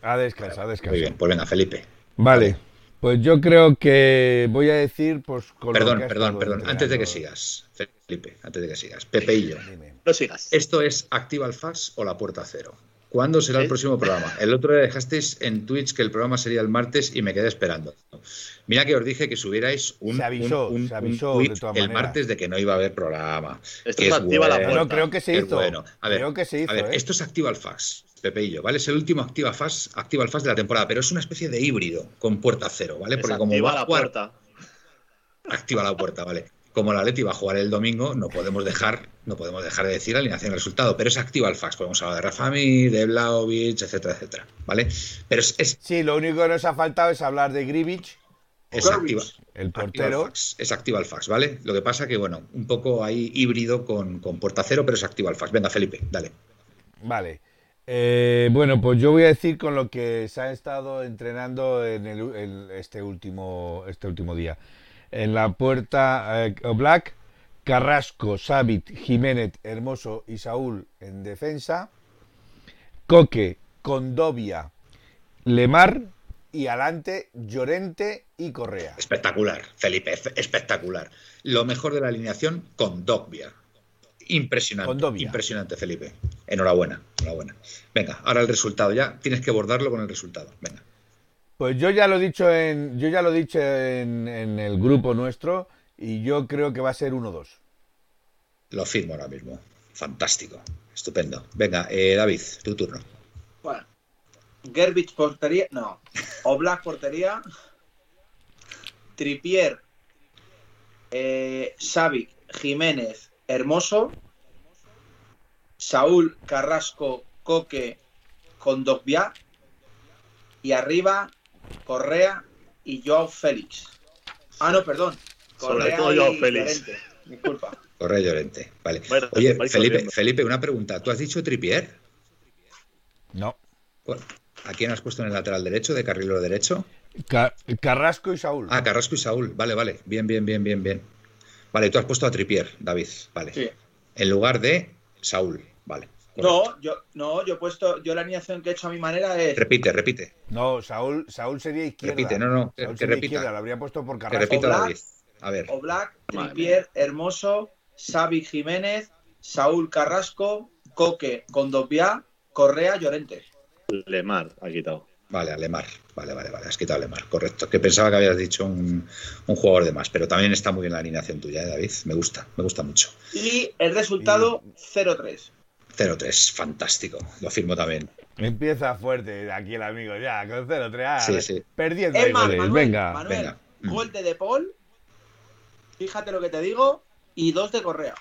Ha descansado, ha descansado. Muy bien, pues venga, Felipe. Vale, pues yo creo que voy a decir, pues con lo Perdón, que perdón, perdón. Antes de que sigas, Felipe, antes de que sigas. Pepe y yo. Dime. No sigas. ¿Esto es Activa el Fax o la puerta cero? ¿Cuándo será el próximo programa? El otro día dejasteis en Twitch que el programa sería el martes y me quedé esperando. Mira que os dije que subierais un, Se avisó, un- un- se un avisó tweet de todas el martes de que no iba a haber programa. Esto que es activa la puerta. No, creo que se hizo. bueno. A ver, creo que se hizo, a ver, ¿eh? esto es Activa el Fax, Pepe y yo, ¿vale? Es el último Activa Fax, Activa el Fax de la temporada, pero es una especie de híbrido con puerta cero, ¿vale? Porque como va a la puerta. activa la puerta, ¿vale? Como la Leti va a jugar el domingo, no podemos dejar, no podemos dejar de decir alineación y resultado, pero es activa el fax. Podemos hablar de Rafami, de Blaovic, etcétera, etcétera, ¿vale? Pero es, es, Sí, lo único que nos ha faltado es hablar de Grivich, es activa, el activa el portero. fax, es activa el fax, ¿vale? Lo que pasa que, bueno, un poco ahí híbrido con, con puerta cero, pero es activa el fax. Venga, Felipe, dale. Vale. Eh, bueno, pues yo voy a decir con lo que se ha estado entrenando en el, en este último este último día. En la puerta eh, Black, Carrasco, Savit, Jiménez, Hermoso y Saúl en defensa. Coque, Condovia, Lemar y adelante Llorente y Correa. Espectacular, Felipe, espectacular. Lo mejor de la alineación con Dogbia. Impresionante. Impresionante, Felipe. Enhorabuena, enhorabuena. Venga, ahora el resultado ya. Tienes que bordarlo con el resultado. Venga. Pues yo ya lo he dicho en, yo ya lo he dicho en, el grupo nuestro y yo creo que va a ser 1-2. Lo firmo ahora mismo. Fantástico. Estupendo. Venga, eh, David, tu turno. Bueno. Gerbich portería. No. Oblak portería. Tripier. Eh, Jiménez, Hermoso. Saúl Carrasco Coque con y arriba Correa y Joao Félix. Ah, no, perdón. Correa Sobre todo Joao Félix. Disculpa. Correa y Llorente. Vale. Oye, Felipe, Felipe, una pregunta. ¿Tú has dicho Tripier? No. ¿A quién has puesto en el lateral derecho, de carrilero derecho? Carrasco y Saúl. Ah, Carrasco y Saúl. Vale, vale. Bien, bien, bien, bien, bien. Vale, tú has puesto a Tripier, David. Vale. Sí. En lugar de Saúl. Vale. No, yo, no, yo he puesto, yo la alineación que he hecho a mi manera es. Repite, repite. No, Saúl, Saúl sería izquierda. Repite, no, no, Saúl que, repita. Izquierda, lo habría puesto por Carrasco. Que repita David. A ver. Oblak, Tripier, Hermoso, Xavi Jiménez, Saúl Carrasco, Coque, Condopia, Correa, Llorente. Lemar ha quitado. Vale, a Lemar. Vale, vale, vale. Has quitado a Lemar, correcto. Que pensaba que habías dicho un, jugador de más, pero también está muy bien la alineación tuya, ¿eh, David. Me gusta, me gusta mucho. Y el resultado, 0-3. 0-3, fantástico. Lo firmo también. Empieza fuerte aquí el amigo, ya, con 0-3. Ah, sí, sí. Perdiendo. venga. venga. Mm. Gol de De Paul. Fíjate lo que te digo. Y dos de Correa.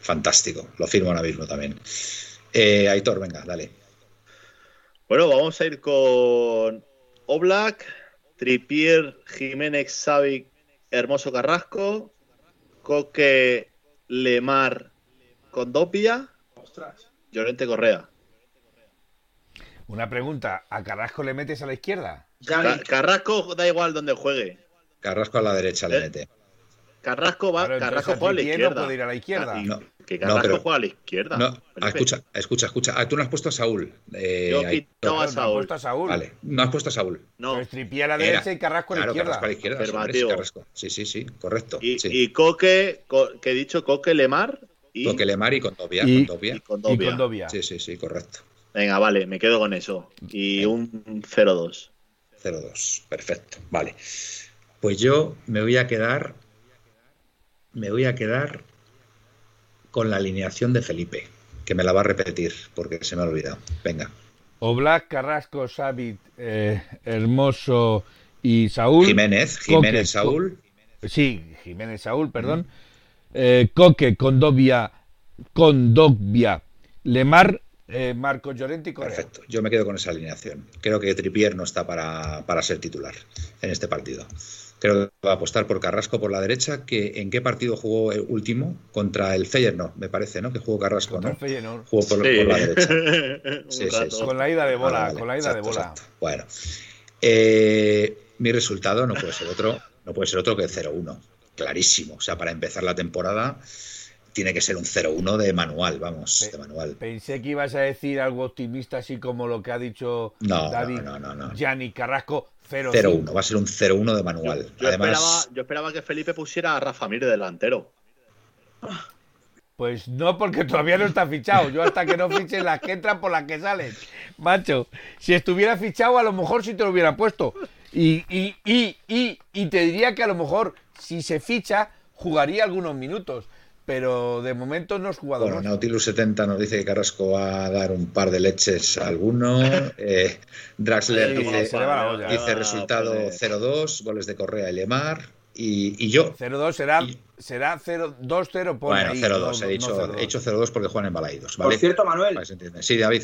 Fantástico. Lo firmo ahora mismo también. Eh, Aitor, venga, dale. Bueno, vamos a ir con Oblak, Tripier, Jiménez, Savic, Hermoso Carrasco, Coque, Lemar, Condopia, Llorente Correa. Una pregunta, ¿a Carrasco le metes a la izquierda? Carrasco da igual donde juegue. Carrasco a la derecha le ¿Eh? mete. Carrasco va, Carrasco juega a la izquierda. No puede ir a la izquierda. Ah, que Carrasco juega a la izquierda. No, ah, escucha, escucha, escucha. Ah, tú no has puesto a Saúl. Eh, Yo he quitado a Saúl. No has puesto a Saúl. Vale, no has puesto a Saúl. No. Pues a la derecha y Carrasco a la izquierda. Carrasco a la izquierda. Carrasco. Sí, sí, sí, correcto. Y, sí. y Coque, que he dicho Coque Lemar. Y... Coque Lemar y. Y, Condovia. Y Condovia. Sí, sí, sí, correcto. Venga, vale, me quedo con eso. Y un 0-2. 0-2, perfecto. Vale. Pues yo me voy a quedar me voy a quedar con la alineación de Felipe, que me la va a repetir porque se me ha olvidado. Venga. Oblak, Carrasco, Sabit, eh, Hermoso y Saúl. Jiménez, Jiménez, Saúl. Sí, Jiménez, Saúl, perdón. Eh, Coque, Condovia, Condovia, Lemar, eh, Marco Llorente y Correa. Perfecto, yo me quedo con esa alineación. Creo que Tripier no está para, para ser titular en este partido. Creo que va a apostar por Carrasco por la derecha. Que, ¿En qué partido jugó el último? Contra el Feyenoord, me parece, ¿no? Que jugó Carrasco, ¿no? Jugó por, la derecha. Sí, sí, con la ida de bola, con la ida de bola. Bueno, eh, mi resultado no puede ser otro, no puede ser otro que 0-1. Clarísimo. O sea, para empezar la temporada tiene que ser un 0-1 de manual, vamos, de manual. Pensé que ibas a decir algo optimista, así como lo que ha dicho David no, no, no, Gianni Carrasco. 0-1, va a ser un 0-1 de manual. Yo, esperaba, yo, esperaba, que Felipe pusiera a Rafa Mir de delantero. Pues no, porque todavía no está fichado. Yo hasta que no fiche las que entran por las que salen. Macho, si estuviera fichado, a lo mejor sí te lo hubiera puesto. Y, y, y, y, y te diría que a lo mejor, si se ficha, jugaría algunos minutos pero de momento no es jugador. Bueno, Nautilus 70 nos dice que Carrasco va a dar un par de leches a alguno. Eh, Draxler dice, resultado 0-2, goles de Correa y Lemar. Y, yo. 0-2 será, será 0-2-0 Bueno, 0-2, he, dicho, he 0-2 porque juegan en Balaídos. Por cierto, Manuel. Sí, David.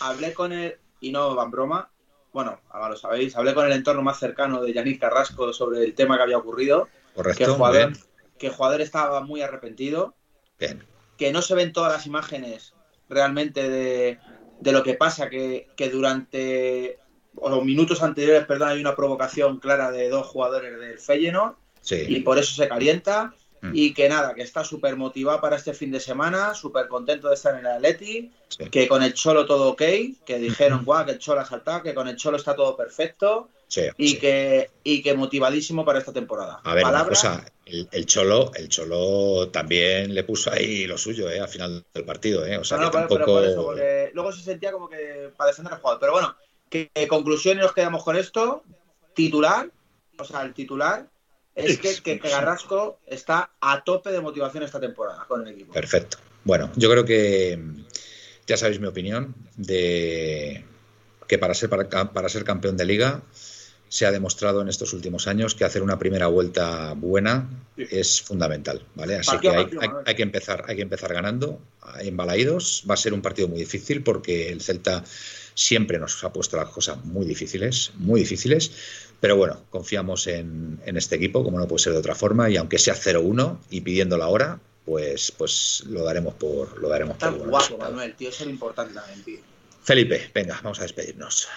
Hablé con él, y no van broma, bueno, ahora lo sabéis, hablé con el entorno más cercano de Yannick Carrasco sobre el tema que había ocurrido. Correcto. Que que el jugador estaba muy arrepentido, que no se ven todas las imágenes realmente de, lo que pasa, que, durante o los minutos anteriores, perdón, hay una provocación clara de dos jugadores del Feyenoord y por eso se calienta. Mm. Y que nada, que está súper motivado para este fin de semana, súper contento de estar en el Atleti, que con el Cholo todo ok, que dijeron, guau, que el Cholo ha saltado, que con el Cholo está todo perfecto. y, Que, y que motivadísimo para esta temporada. A ver, cosa, el, Cholo, el Cholo también le puso ahí lo suyo, ¿eh? Al final del partido, ¿eh? O sea, que tampoco... luego se sentía como que para defender al jugador. Pero bueno, que, conclusión y nos quedamos con esto. Titular, o sea, el titular es que, que, Garrasco está a tope de motivación esta temporada con el equipo. Perfecto. Bueno, yo creo que ya sabéis mi opinión de que para ser, para, para ser campeón de liga se ha demostrado en estos últimos años que hacer una primera vuelta buena es fundamental, ¿vale? Así que hay, que empezar, hay que empezar ganando en Balaídos. Va a ser un partido muy difícil porque el Celta siempre nos ha puesto las cosas muy difíciles, muy difíciles. Pero bueno, confiamos en, este equipo, como no puede ser de otra forma, y aunque sea 0-1 y pidiendo la hora, pues, pues lo daremos por lo daremos Tan guapo, Manuel, tío, es lo importante también, tío. Felipe, venga, vamos a despedirnos.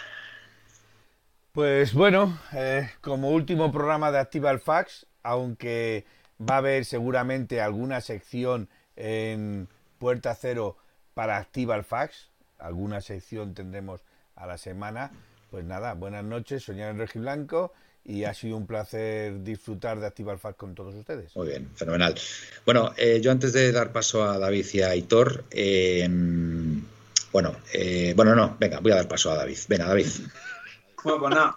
Pues bueno, eh, como último programa de Activa el Fax, aunque va a haber seguramente alguna sección en Puerta Cero para Activa el Fax, alguna sección tendremos a la semana. Pues nada, buenas noches, soñar en Blanco y ha sido un placer disfrutar de Activa el Fax con todos ustedes. Muy bien, fenomenal. Bueno, eh, yo antes de dar paso a David y a Aitor, eh, bueno, bueno, no, venga, voy a dar paso a David. Venga, David. Bueno, pues nada,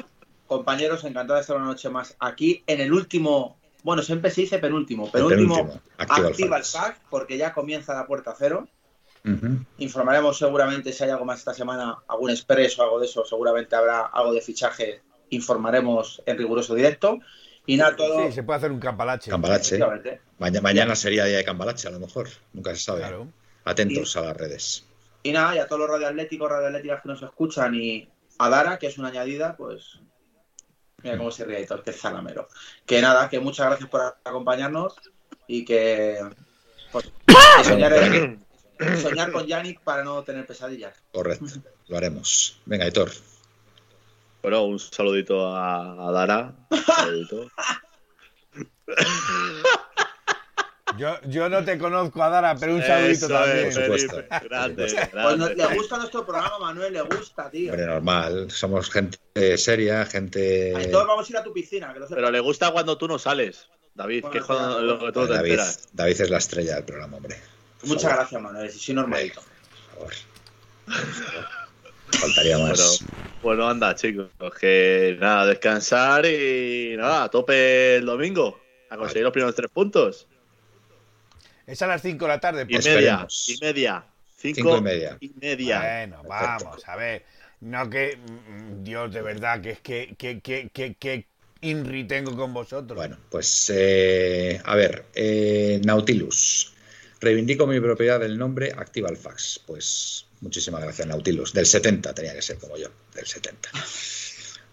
compañeros, encantado de estar una noche más aquí en el último, bueno, siempre se dice penúltimo, penúltimo, activa, el FAC, porque ya comienza la puerta cero. Informaremos seguramente si hay algo más esta semana, algún expreso o algo de eso, seguramente habrá algo de fichaje, informaremos en riguroso directo. Y nada, todo... Sí, se puede hacer un campalache. Campalache. mañana sería día de campalache, a lo mejor. Nunca se sabe. Atentos a las redes. Y nada, y a todos los radioatléticos, radioatléticas que nos escuchan y, a Dara, que es una añadida, pues mira cómo se ríe todo, que zalamero. Que nada, que muchas gracias por acompañarnos y que, pues, soñar, con Yannick para no tener pesadillas. Correcto, lo haremos. Venga, Héctor. Bueno, un saludito a, a Dara. Un saludito. Yo, yo no te conozco, Adara, pero un saludito también. por supuesto. Grande, Pues le gusta nuestro programa, Manuel, le gusta, tío. Hombre, normal. Somos gente seria, gente. Ahí todos vamos a ir a tu piscina. Que pero le gusta cuando tú no sales, David, que es lo que tú te David, David es la estrella del programa, hombre. Muchas gracias, Manuel. Si soy normalito. Por favor. Faltaría más. Bueno, anda, chicos. Que nada, descansar y nada, a tope el domingo. A conseguir los primeros tres puntos. Es a las 5 de la tarde. Y pues media. Y media. 5 y media. Y media. Bueno, vamos, a ver. No que. Mm, Dios, de verdad, que es que. que, que, que, que Inri tengo con vosotros. Bueno, pues. Eh, a ver. Eh, Nautilus. Reivindico mi propiedad del nombre Activa Fax. Pues. Muchísimas gracias, Nautilus. Del 70 tenía que ser como yo. Del 70.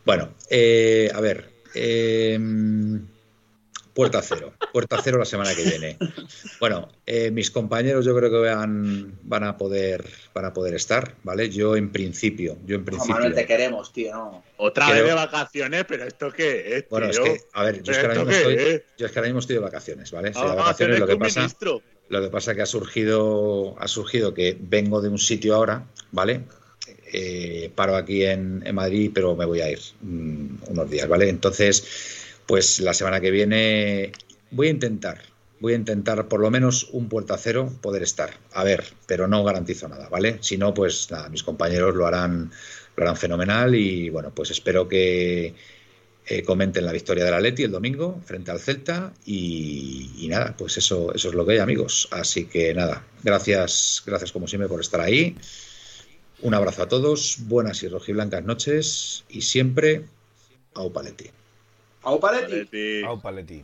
Bueno, eh, a ver. Eh, puerta cero. Puerta cero la semana que viene. Bueno, eh, mis compañeros yo creo que van, van, a poder, van a poder estar, ¿vale? Yo en principio, yo en principio. Manuel, te queremos, tío, no. Otra vez de vacaciones, pero esto qué es. Bueno, es que, a ver, yo es que, ahora mismo estoy, yo es que ahora mismo estoy de vacaciones, ¿vale? Estoy de vacaciones, lo que pasa. Lo que pasa es que ha surgido, ha surgido que vengo de un sitio ahora, ¿vale? Eh, paro aquí en, en, Madrid, pero me voy a ir mm, unos días, ¿vale? Entonces, pues la semana que viene voy a intentar, voy a intentar por lo menos un puerta cero poder estar. A ver, pero no garantizo nada, ¿vale? Si no, pues nada, mis compañeros lo harán, lo harán fenomenal y bueno, pues espero que eh, comenten la victoria de la Leti el domingo frente al Celta y, nada, pues eso, eso es lo que hay, amigos. Así que nada, gracias, gracias como siempre por estar ahí. Un abrazo a todos, buenas y rojiblancas noches y siempre a Upaletti. Au Paletti. Au Paletti.